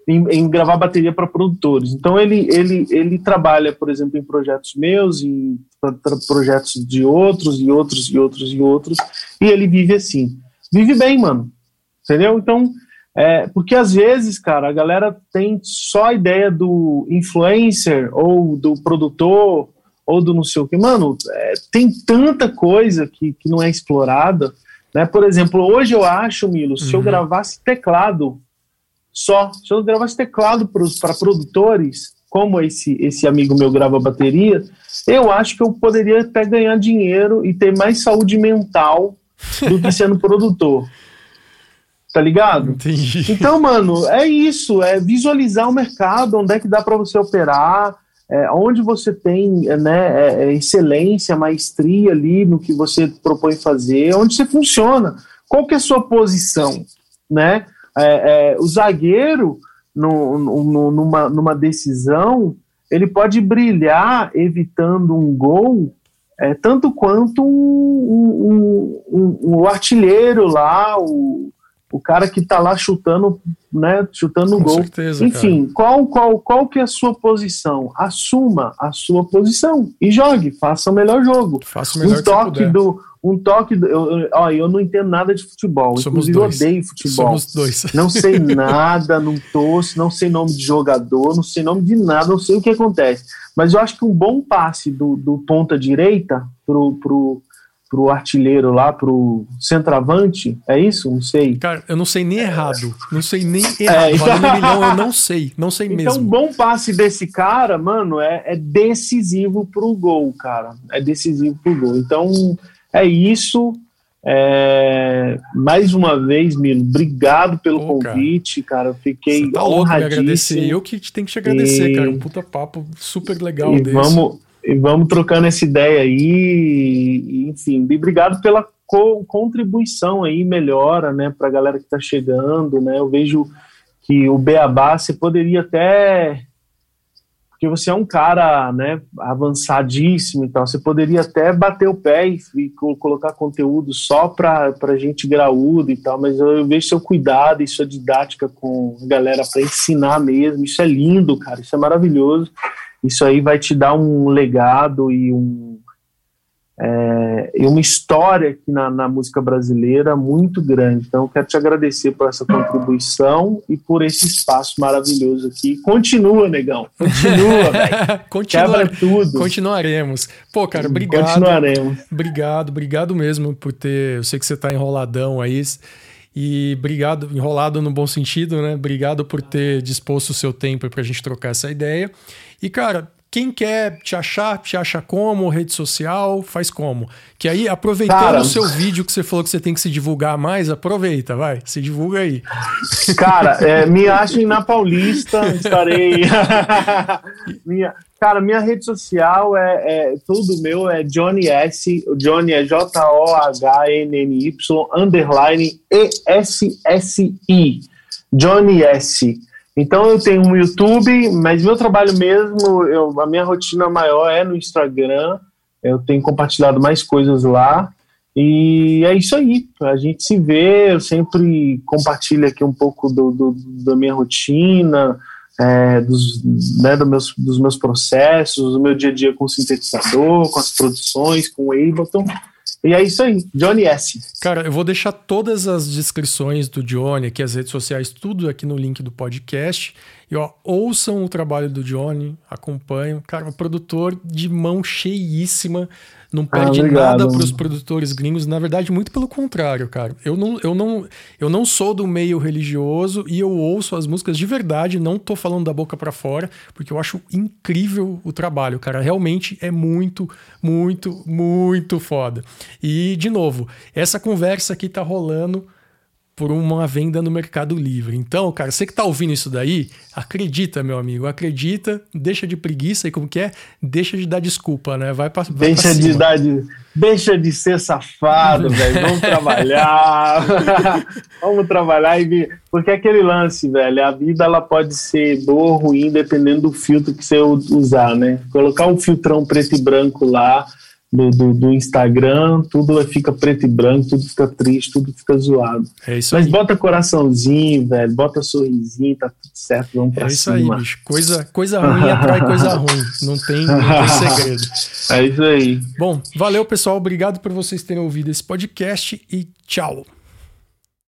Em, em, gravar bateria para produtores. Então ele, ele, ele trabalha, por exemplo, em projetos meus, em projetos de outros e outros e outros e outros, e ele vive assim. Vive bem, mano. Entendeu? Então, é, porque às vezes, cara, a galera tem só a ideia do influencer ou do produtor ou do não sei o que. Mano, é, tem tanta coisa que, que não é explorada. Né? Por exemplo, hoje eu acho, Milo, uhum. se eu uhum. gravasse teclado só, se eu gravasse teclado para produtores, como esse, esse amigo meu grava bateria, eu acho que eu poderia até ganhar dinheiro e ter mais saúde mental do que sendo (laughs) produtor. Tá ligado? Entendi. Então, mano, é isso, é visualizar o mercado, onde é que dá para você operar, é, onde você tem né, é, é, excelência, maestria ali no que você propõe fazer, onde você funciona. Qual que é a sua posição, né? É, é, o zagueiro, no, no, numa, numa decisão, ele pode brilhar evitando um gol é, tanto quanto o artilheiro lá, o, o cara que está lá chutando, né, chutando o gol. Certeza, Enfim, qual, qual, qual que é a sua posição? Assuma a sua posição e jogue, faça o melhor jogo. Faça o melhor um toque do um toque. Eu, ó, eu não entendo nada de futebol. Somos inclusive, dois. eu odeio futebol. Somos dois. (laughs) Não sei nada, não torço, não sei nome de jogador, não sei nome de nada, não sei o que acontece. Mas eu acho que um bom passe do, do ponta direita pro, pro, pro artilheiro lá, pro centroavante, é isso? Não sei. Cara, eu não sei nem errado. Não sei nem errado. É, então... um (laughs) milhão, eu não sei. Não sei então, mesmo. Então, um bom passe desse cara, mano, é, é decisivo pro gol, cara. É decisivo pro gol. Então, é isso. É, mais uma vez, Milo, obrigado pelo Pô, convite, cara. Eu fiquei Você tá louco me agradecer. Eu que te tenho que te agradecer, e, cara. Um puta papo super legal e desse. Vamos, e vamos trocando essa ideia aí. Enfim, obrigado pela co contribuição aí, melhora, né, pra galera que tá chegando, né? Eu vejo que o Beabá, você poderia até porque você é um cara, né, avançadíssimo e tal, você poderia até bater o pé e, e colocar conteúdo só para gente graúdo e tal, mas eu, eu, vejo seu cuidado e sua didática com a galera para ensinar mesmo, isso é lindo, cara, isso é maravilhoso, isso aí vai te dar um legado e um, é, e uma história aqui na, na, música brasileira muito grande. Então, quero te agradecer por essa contribuição e por esse espaço maravilhoso aqui. Continua, negão. Continua, (laughs) velho. Continua, tudo. Continuaremos. Pô, cara, obrigado. Continuaremos. Obrigado, obrigado mesmo por ter. Eu sei que você está enroladão aí. E obrigado, enrolado no bom sentido, né? Obrigado por ter disposto o seu tempo para a gente trocar essa ideia. E, cara, quem quer te achar, te acha como? Rede social, faz como? Que aí, aproveitando cara, o seu (laughs) vídeo que você falou que você tem que se divulgar mais, aproveita, vai, se divulga aí. Cara, é, (laughs) me achem na Paulista, estarei. (laughs) minha, cara, minha rede social é, é tudo meu, é Johnny S. O Johnny é J-O-H-N-N-Y, underline E-S-S-I. Johnny S. Então eu tenho um YouTube, mas meu trabalho mesmo, eu, a minha rotina maior é no Instagram. Eu tenho compartilhado mais coisas lá. E é isso aí. A gente se vê, eu sempre compartilho aqui um pouco do, do da minha rotina, é, dos, né, do meus, dos meus processos, do meu dia a dia com o sintetizador, com as produções, com o Ableton. E é isso aí, Johnny S. Cara, eu vou deixar todas as descrições do Johnny, aqui as redes sociais, tudo aqui no link do podcast. E ó, ouçam o trabalho do Johnny, acompanham. Cara, um produtor de mão cheíssima não ah, perde ah, nada para os produtores gringos. Na verdade, muito pelo contrário, cara. Eu não, eu, não, eu não sou do meio religioso e eu ouço as músicas de verdade, não tô falando da boca para fora, porque eu acho incrível o trabalho, cara. Realmente é muito, muito, muito foda. E, de novo, essa conversa aqui tá rolando por uma venda no Mercado Livre. Então, cara, você que tá ouvindo isso daí, acredita, meu amigo, acredita, deixa de preguiça e como que é? Deixa de dar desculpa, né? Vai para Deixa de dar de, deixa de ser safado, velho. (laughs) Vamos trabalhar. (laughs) Vamos trabalhar e porque é aquele lance, velho, a vida ela pode ser boa ou ruim dependendo do filtro que você usar, né? Colocar um filtrão preto e branco lá, do, do, do, Instagram, tudo fica preto e branco, tudo fica triste, tudo fica zoado. É isso Mas aí. bota coraçãozinho, velho, bota sorrisinho, tá tudo certo, vamos pra é isso cima. aí, bicho. Coisa, coisa ruim atrai coisa ruim. Não tem, não tem (laughs) segredo. É isso aí. Bom, valeu, pessoal. Obrigado por vocês terem ouvido esse podcast e tchau.